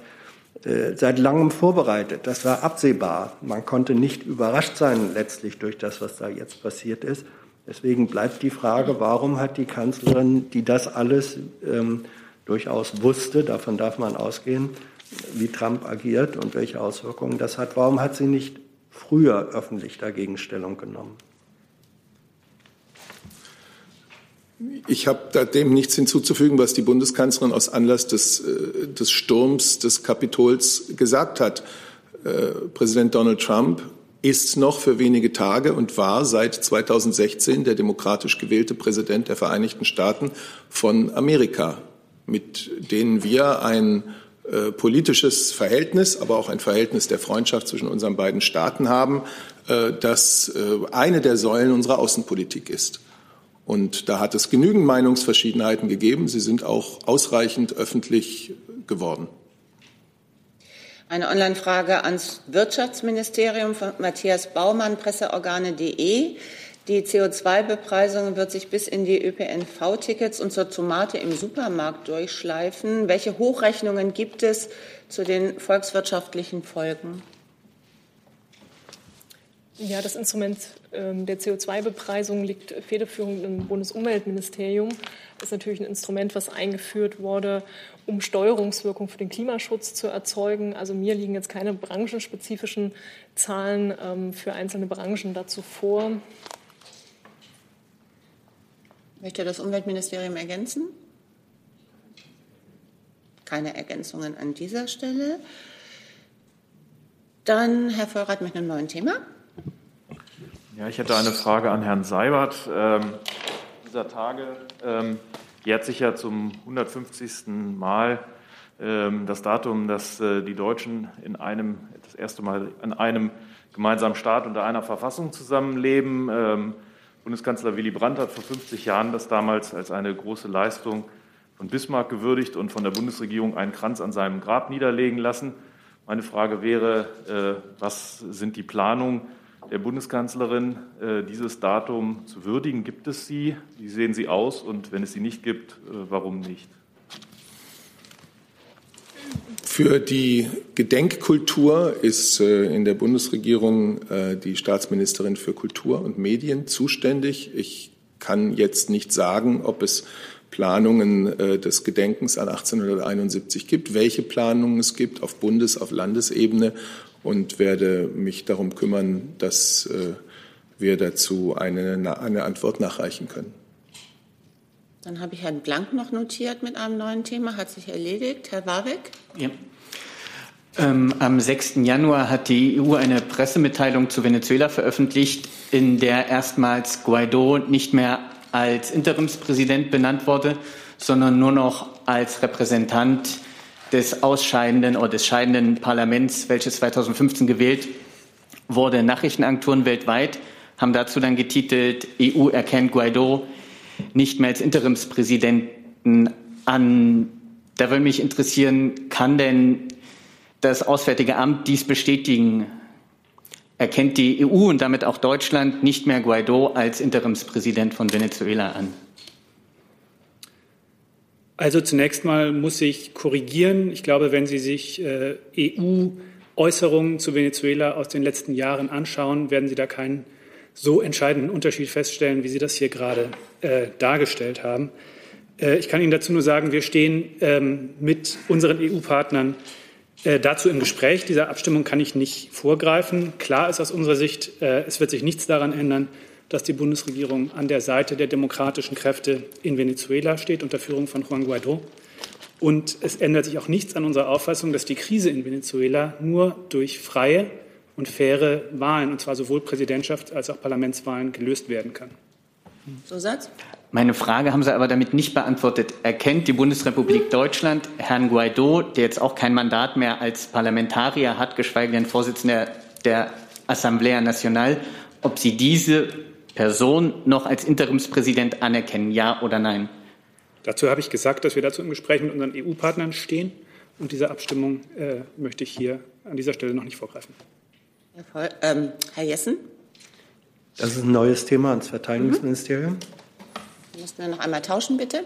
äh, seit langem vorbereitet. Das war absehbar. Man konnte nicht überrascht sein letztlich durch das, was da jetzt passiert ist. Deswegen bleibt die Frage, warum hat die Kanzlerin, die das alles ähm, durchaus wusste, davon darf man ausgehen, wie Trump agiert und welche Auswirkungen das hat, warum hat sie nicht früher öffentlich dagegen Stellung genommen? Ich habe dem nichts hinzuzufügen, was die Bundeskanzlerin aus Anlass des, äh, des Sturms des Kapitols gesagt hat. Äh, Präsident Donald Trump ist noch für wenige Tage und war seit 2016 der demokratisch gewählte Präsident der Vereinigten Staaten von Amerika, mit denen wir ein äh, politisches Verhältnis, aber auch ein Verhältnis der Freundschaft zwischen unseren beiden Staaten haben, äh, das eine der Säulen unserer Außenpolitik ist. Und da hat es genügend Meinungsverschiedenheiten gegeben. Sie sind auch ausreichend öffentlich geworden. Eine Online-Frage ans Wirtschaftsministerium von Matthias Baumann, Presseorgane.de. Die CO2-Bepreisung wird sich bis in die ÖPNV-Tickets und zur Tomate im Supermarkt durchschleifen. Welche Hochrechnungen gibt es zu den volkswirtschaftlichen Folgen? Ja, das Instrument ähm, der CO2-Bepreisung liegt federführend im Bundesumweltministerium. Das ist natürlich ein Instrument, was eingeführt wurde, um Steuerungswirkung für den Klimaschutz zu erzeugen. Also mir liegen jetzt keine branchenspezifischen Zahlen ähm, für einzelne Branchen dazu vor. Möchte das Umweltministerium ergänzen? Keine Ergänzungen an dieser Stelle. Dann Herr Vollrath mit einem neuen Thema. Ja, ich hätte eine Frage an Herrn Seibert. Ähm, dieser Tage ähm, jährt sich ja zum 150. Mal ähm, das Datum, dass äh, die Deutschen in einem, das erste Mal in einem gemeinsamen Staat unter einer Verfassung zusammenleben. Ähm, Bundeskanzler Willy Brandt hat vor 50 Jahren das damals als eine große Leistung von Bismarck gewürdigt und von der Bundesregierung einen Kranz an seinem Grab niederlegen lassen. Meine Frage wäre, äh, was sind die Planungen der Bundeskanzlerin, äh, dieses Datum zu würdigen. Gibt es sie? Wie sehen sie aus? Und wenn es sie nicht gibt, äh, warum nicht? Für die Gedenkkultur ist äh, in der Bundesregierung die Staatsministerin für Kultur und Medien zuständig. Ich kann jetzt nicht sagen, ob es Planungen des Gedenkens an 1871 gibt, welche Planungen es gibt auf Bundes-, auf Landesebene und werde mich darum kümmern, dass äh, wir dazu eine, eine Antwort nachreichen können. Dann habe ich Herrn Blank noch notiert mit einem neuen Thema. Hat sich erledigt. Herr Warwick? Ja. Ähm, am 6. Januar hat die EU eine Pressemitteilung zu Venezuela veröffentlicht, in der erstmals Guaido nicht mehr als Interimspräsident benannt wurde, sondern nur noch als Repräsentant des ausscheidenden oder des scheidenden Parlaments, welches 2015 gewählt wurde. Nachrichtenagenturen weltweit haben dazu dann getitelt, EU erkennt Guaido nicht mehr als Interimspräsidenten an. Da würde mich interessieren, kann denn das Auswärtige Amt dies bestätigen? Erkennt die EU und damit auch Deutschland nicht mehr Guaido als Interimspräsident von Venezuela an? Also zunächst mal muss ich korrigieren. Ich glaube, wenn Sie sich äh, EU-Äußerungen zu Venezuela aus den letzten Jahren anschauen, werden Sie da keinen so entscheidenden Unterschied feststellen, wie Sie das hier gerade äh, dargestellt haben. Äh, ich kann Ihnen dazu nur sagen, wir stehen ähm, mit unseren EU-Partnern äh, dazu im Gespräch. Dieser Abstimmung kann ich nicht vorgreifen. Klar ist aus unserer Sicht, äh, es wird sich nichts daran ändern, dass die Bundesregierung an der Seite der demokratischen Kräfte in Venezuela steht, unter Führung von Juan Guaido. Und es ändert sich auch nichts an unserer Auffassung, dass die Krise in Venezuela nur durch freie und faire Wahlen, und zwar sowohl Präsidentschafts- als auch Parlamentswahlen, gelöst werden kann. Zusatz? Meine Frage haben Sie aber damit nicht beantwortet. Erkennt die Bundesrepublik Deutschland Herrn Guaido, der jetzt auch kein Mandat mehr als Parlamentarier hat, geschweige denn Vorsitzender der Assemblea Nacional, ob Sie diese Person noch als Interimspräsident anerkennen, ja oder nein? Dazu habe ich gesagt, dass wir dazu im Gespräch mit unseren EU-Partnern stehen. Und diese Abstimmung äh, möchte ich hier an dieser Stelle noch nicht vorgreifen. Herr, Voll, ähm, Herr Jessen? Das ist ein neues Thema ans Verteidigungsministerium. Mhm. Müssen wir noch einmal tauschen, bitte?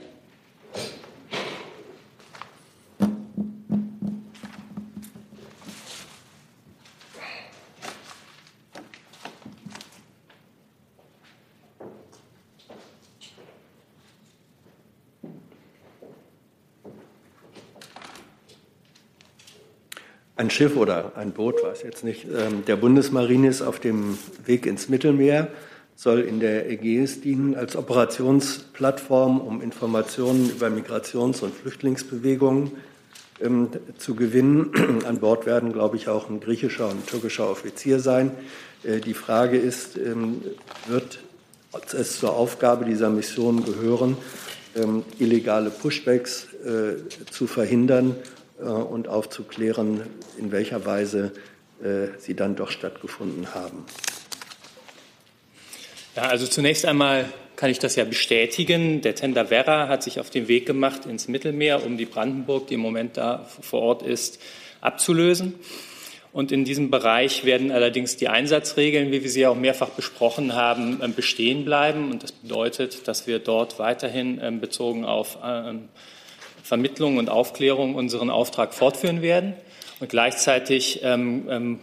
Schiff oder ein Boot, weiß jetzt nicht, ähm, der Bundesmarine ist auf dem Weg ins Mittelmeer, soll in der Ägäis dienen als Operationsplattform, um Informationen über Migrations- und Flüchtlingsbewegungen ähm, zu gewinnen. An Bord werden, glaube ich, auch ein griechischer und türkischer Offizier sein. Äh, die Frage ist, ähm, wird es zur Aufgabe dieser Mission gehören, illegale Pushbacks äh, zu verhindern und aufzuklären, in welcher Weise äh, sie dann doch stattgefunden haben. Ja, also zunächst einmal kann ich das ja bestätigen. Der Tender Werra hat sich auf den Weg gemacht ins Mittelmeer, um die Brandenburg, die im Moment da vor Ort ist, abzulösen. Und in diesem Bereich werden allerdings die Einsatzregeln, wie wir sie auch mehrfach besprochen haben, ähm, bestehen bleiben. Und das bedeutet, dass wir dort weiterhin ähm, bezogen auf ähm, Vermittlung und Aufklärung unseren Auftrag fortführen werden. Und gleichzeitig ähm, ähm,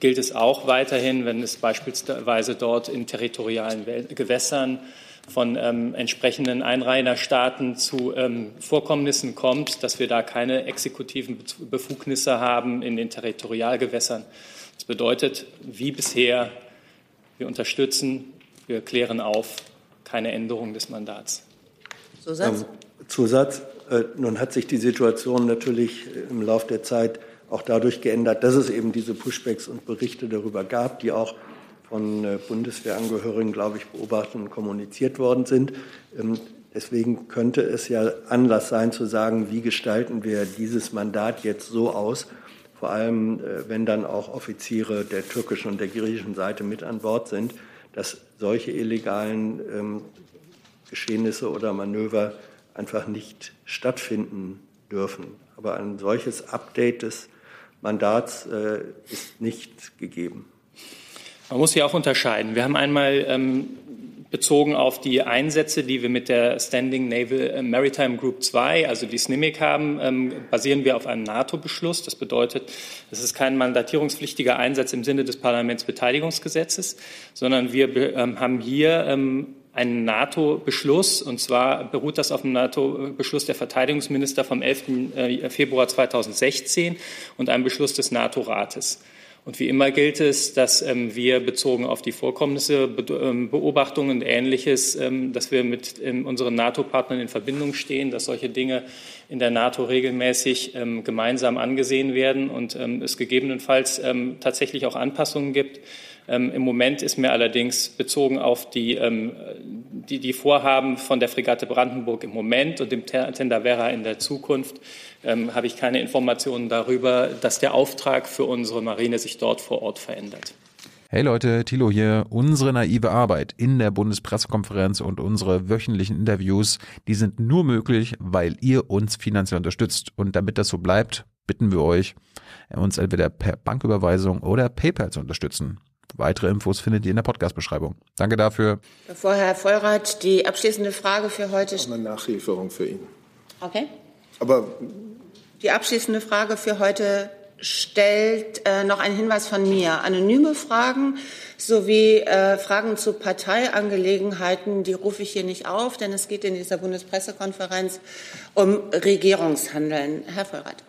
gilt es auch weiterhin, wenn es beispielsweise dort in territorialen Gewässern von ähm, entsprechenden Einrainerstaaten zu ähm, Vorkommnissen kommt, dass wir da keine exekutiven Befugnisse haben in den Territorialgewässern. Das bedeutet, wie bisher, wir unterstützen, wir klären auf, keine Änderung des Mandats. Zusatz? Ähm, Zusatz. Äh, nun hat sich die Situation natürlich im Laufe der Zeit auch dadurch geändert, dass es eben diese Pushbacks und Berichte darüber gab, die auch von äh, Bundeswehrangehörigen, glaube ich, beobachtet und kommuniziert worden sind. Ähm, deswegen könnte es ja Anlass sein zu sagen, wie gestalten wir dieses Mandat jetzt so aus, vor allem äh, wenn dann auch Offiziere der türkischen und der griechischen Seite mit an Bord sind, dass solche illegalen ähm, Geschehnisse oder Manöver einfach nicht stattfinden dürfen. Aber ein solches Update des Mandats äh, ist nicht gegeben. Man muss hier auch unterscheiden. Wir haben einmal ähm, bezogen auf die Einsätze, die wir mit der Standing Naval Maritime Group 2, also die SNIMIC haben, ähm, basieren wir auf einem NATO-Beschluss. Das bedeutet, es ist kein mandatierungspflichtiger Einsatz im Sinne des Parlamentsbeteiligungsgesetzes, sondern wir ähm, haben hier ähm, einen NATO-Beschluss, und zwar beruht das auf dem NATO-Beschluss der Verteidigungsminister vom 11. Äh, Februar 2016 und einem Beschluss des NATO-Rates. Und wie immer gilt es, dass ähm, wir bezogen auf die Vorkommnisse, ähm, Beobachtungen und Ähnliches, ähm, dass wir mit unseren NATO-Partnern in Verbindung stehen, dass solche Dinge in der NATO regelmäßig gemeinsam angesehen werden und es gegebenenfalls tatsächlich auch Anpassungen gibt. Ähm, Im Moment ist mir allerdings bezogen auf die, ähm, die, die Vorhaben von der Fregatte Brandenburg im Moment und dem Tender Vera in der Zukunft ähm, habe ich keine Informationen darüber, dass der Auftrag für unsere Marine sich dort vor Ort verändert. Hey Leute, Thilo hier. Unsere naive Arbeit in der Bundespressekonferenz und unsere wöchentlichen Interviews, die sind nur möglich, weil ihr uns finanziell unterstützt. Und damit das so bleibt, bitten wir euch, uns entweder per Banküberweisung oder PayPal zu unterstützen. Weitere Infos findet ihr in der Podcast-Beschreibung. Danke dafür. Bevor Herr Vollrath die abschließende Frage für heute. Eine Nachlieferung für ihn. Okay. Aber die abschließende Frage für heute stellt äh, noch ein Hinweis von mir. Anonyme Fragen sowie äh, Fragen zu Parteiangelegenheiten, die rufe ich hier nicht auf, denn es geht in dieser Bundespressekonferenz um Regierungshandeln. Herr Vollrath.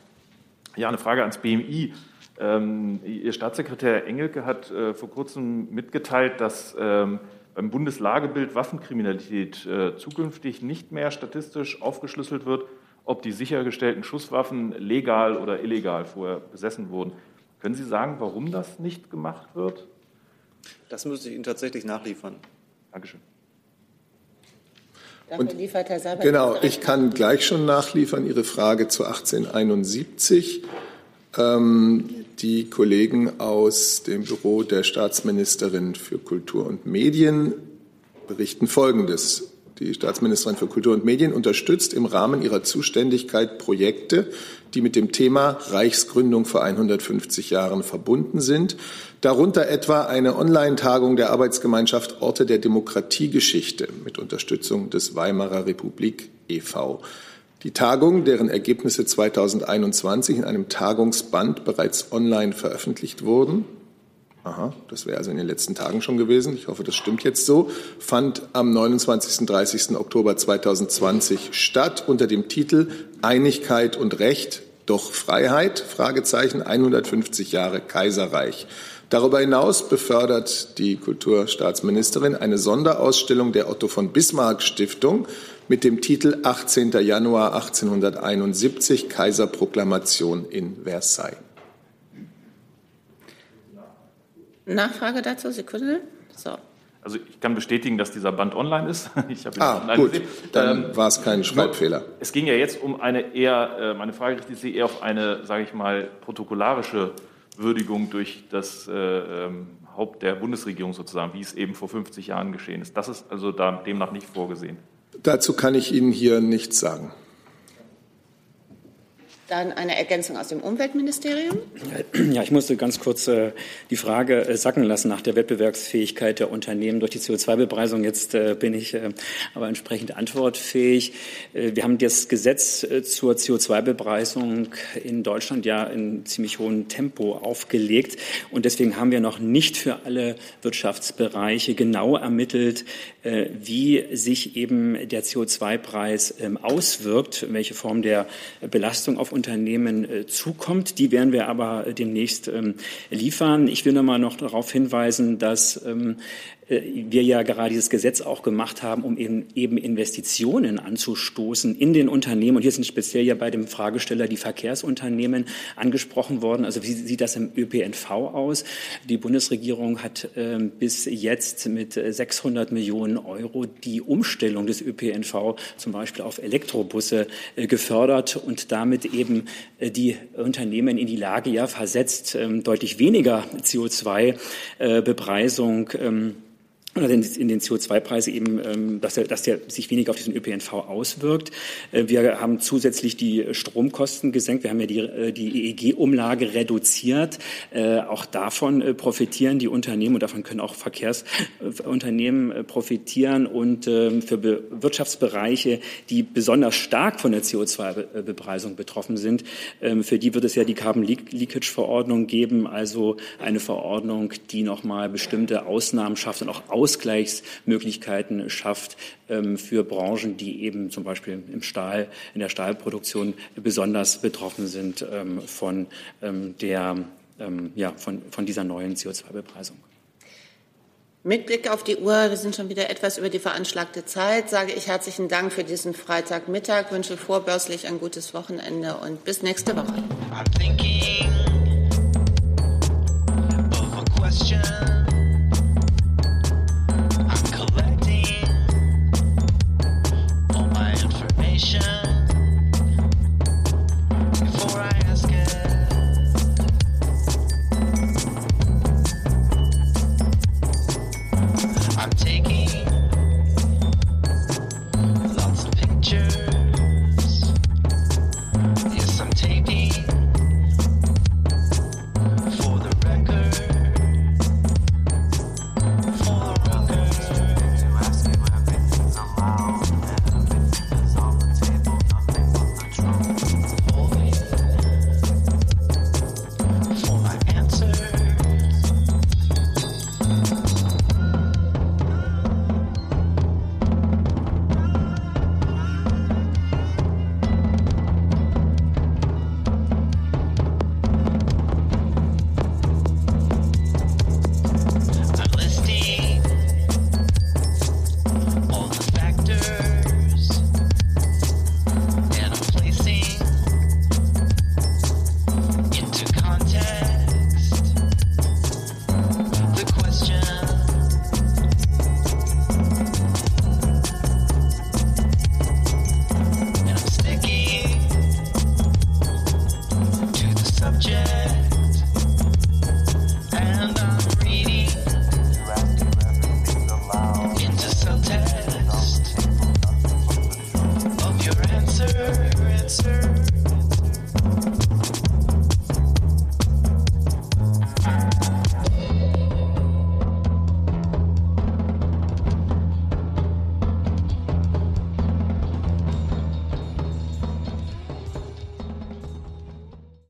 Ja, eine Frage ans BMI. Ähm, Ihr Staatssekretär Engelke hat äh, vor kurzem mitgeteilt, dass ähm, beim Bundeslagebild Waffenkriminalität äh, zukünftig nicht mehr statistisch aufgeschlüsselt wird, ob die sichergestellten Schusswaffen legal oder illegal vorher besessen wurden. Können Sie sagen, warum das nicht gemacht wird? Das müsste ich Ihnen tatsächlich nachliefern. Dankeschön. Dafür liefert Herr Seibert Genau, ich kann gleich schon nachliefern Ihre Frage zu 1871. Ähm, die Kollegen aus dem Büro der Staatsministerin für Kultur und Medien berichten Folgendes. Die Staatsministerin für Kultur und Medien unterstützt im Rahmen ihrer Zuständigkeit Projekte, die mit dem Thema Reichsgründung vor 150 Jahren verbunden sind, darunter etwa eine Online-Tagung der Arbeitsgemeinschaft Orte der Demokratiegeschichte mit Unterstützung des Weimarer Republik e.V. Die Tagung, deren Ergebnisse 2021 in einem Tagungsband bereits online veröffentlicht wurden, aha, das wäre also in den letzten Tagen schon gewesen, ich hoffe, das stimmt jetzt so, fand am 29. und 30. Oktober 2020 statt unter dem Titel Einigkeit und Recht, doch Freiheit, Fragezeichen, 150 Jahre Kaiserreich. Darüber hinaus befördert die Kulturstaatsministerin eine Sonderausstellung der Otto von Bismarck Stiftung mit dem Titel 18. Januar 1871 Kaiserproklamation in Versailles. Nachfrage dazu, Sekunde. So. Also ich kann bestätigen, dass dieser Band online ist. Ich habe ihn Ah, online gut, gesehen. dann Ähm, war es kein Schreibfehler. Es ging ja jetzt um eine eher, äh, meine Frage richtet sich eher auf eine, sage ich mal, protokollarische Würdigung durch das äh, ähm, Haupt der Bundesregierung sozusagen, wie es eben vor 50 Jahren geschehen ist. Das ist also da demnach nicht vorgesehen. Dazu kann ich Ihnen hier nichts sagen. Dann eine Ergänzung aus dem Umweltministerium. Ja, ich musste ganz kurz äh, die Frage äh, sacken lassen nach der Wettbewerbsfähigkeit der Unternehmen durch die CO2-Bepreisung. Jetzt äh, bin ich äh, aber entsprechend antwortfähig. Äh, wir haben das Gesetz äh, zur CO2-Bepreisung in Deutschland ja in ziemlich hohem Tempo aufgelegt. Und deswegen haben wir noch nicht für alle Wirtschaftsbereiche genau ermittelt, wie sich eben der CO2-Preis ähm, auswirkt, welche Form der Belastung auf Unternehmen äh, zukommt. Die werden wir aber äh, demnächst ähm, liefern. Ich will noch mal noch darauf hinweisen, dass ähm, äh, wir ja gerade dieses Gesetz auch gemacht haben, um eben, eben Investitionen anzustoßen in den Unternehmen. Und hier sind speziell ja bei dem Fragesteller die Verkehrsunternehmen angesprochen worden. Also wie sieht das im ÖPNV aus? Die Bundesregierung hat ähm, bis jetzt mit äh, 600 Millionen Euro die Umstellung des ÖPNV zum Beispiel auf Elektrobusse äh, gefördert und damit eben äh, die Unternehmen in die Lage ja versetzt, ähm, deutlich weniger CO2-Bepreisung ähm, oder in in den CO2-Preis eben, ähm, dass, er, dass der sich weniger auf diesen ÖPNV auswirkt. Äh, Wir haben zusätzlich die Stromkosten gesenkt. Wir haben ja die, äh, die EEG-Umlage reduziert. Äh, Auch davon profitieren die Unternehmen und davon können auch Verkehrsunternehmen profitieren. Und ähm, für Be- Wirtschaftsbereiche, die besonders stark von der CO2-Bepreisung betroffen sind, ähm, für die wird es ja die Carbon Leakage-Verordnung geben, also eine Verordnung, die nochmal bestimmte Ausnahmen schafft und auch Ausgleichsmöglichkeiten schafft ähm, für Branchen, die eben zum Beispiel im Stahl, in der Stahlproduktion besonders betroffen sind ähm, von, ähm, der, ähm, ja, von, von dieser neuen CO2-Bepreisung. Mit Blick auf die Uhr, wir sind schon wieder etwas über die veranschlagte Zeit, sage ich herzlichen Dank für diesen Freitagmittag, wünsche vorbörslich ein gutes Wochenende und bis nächste Woche.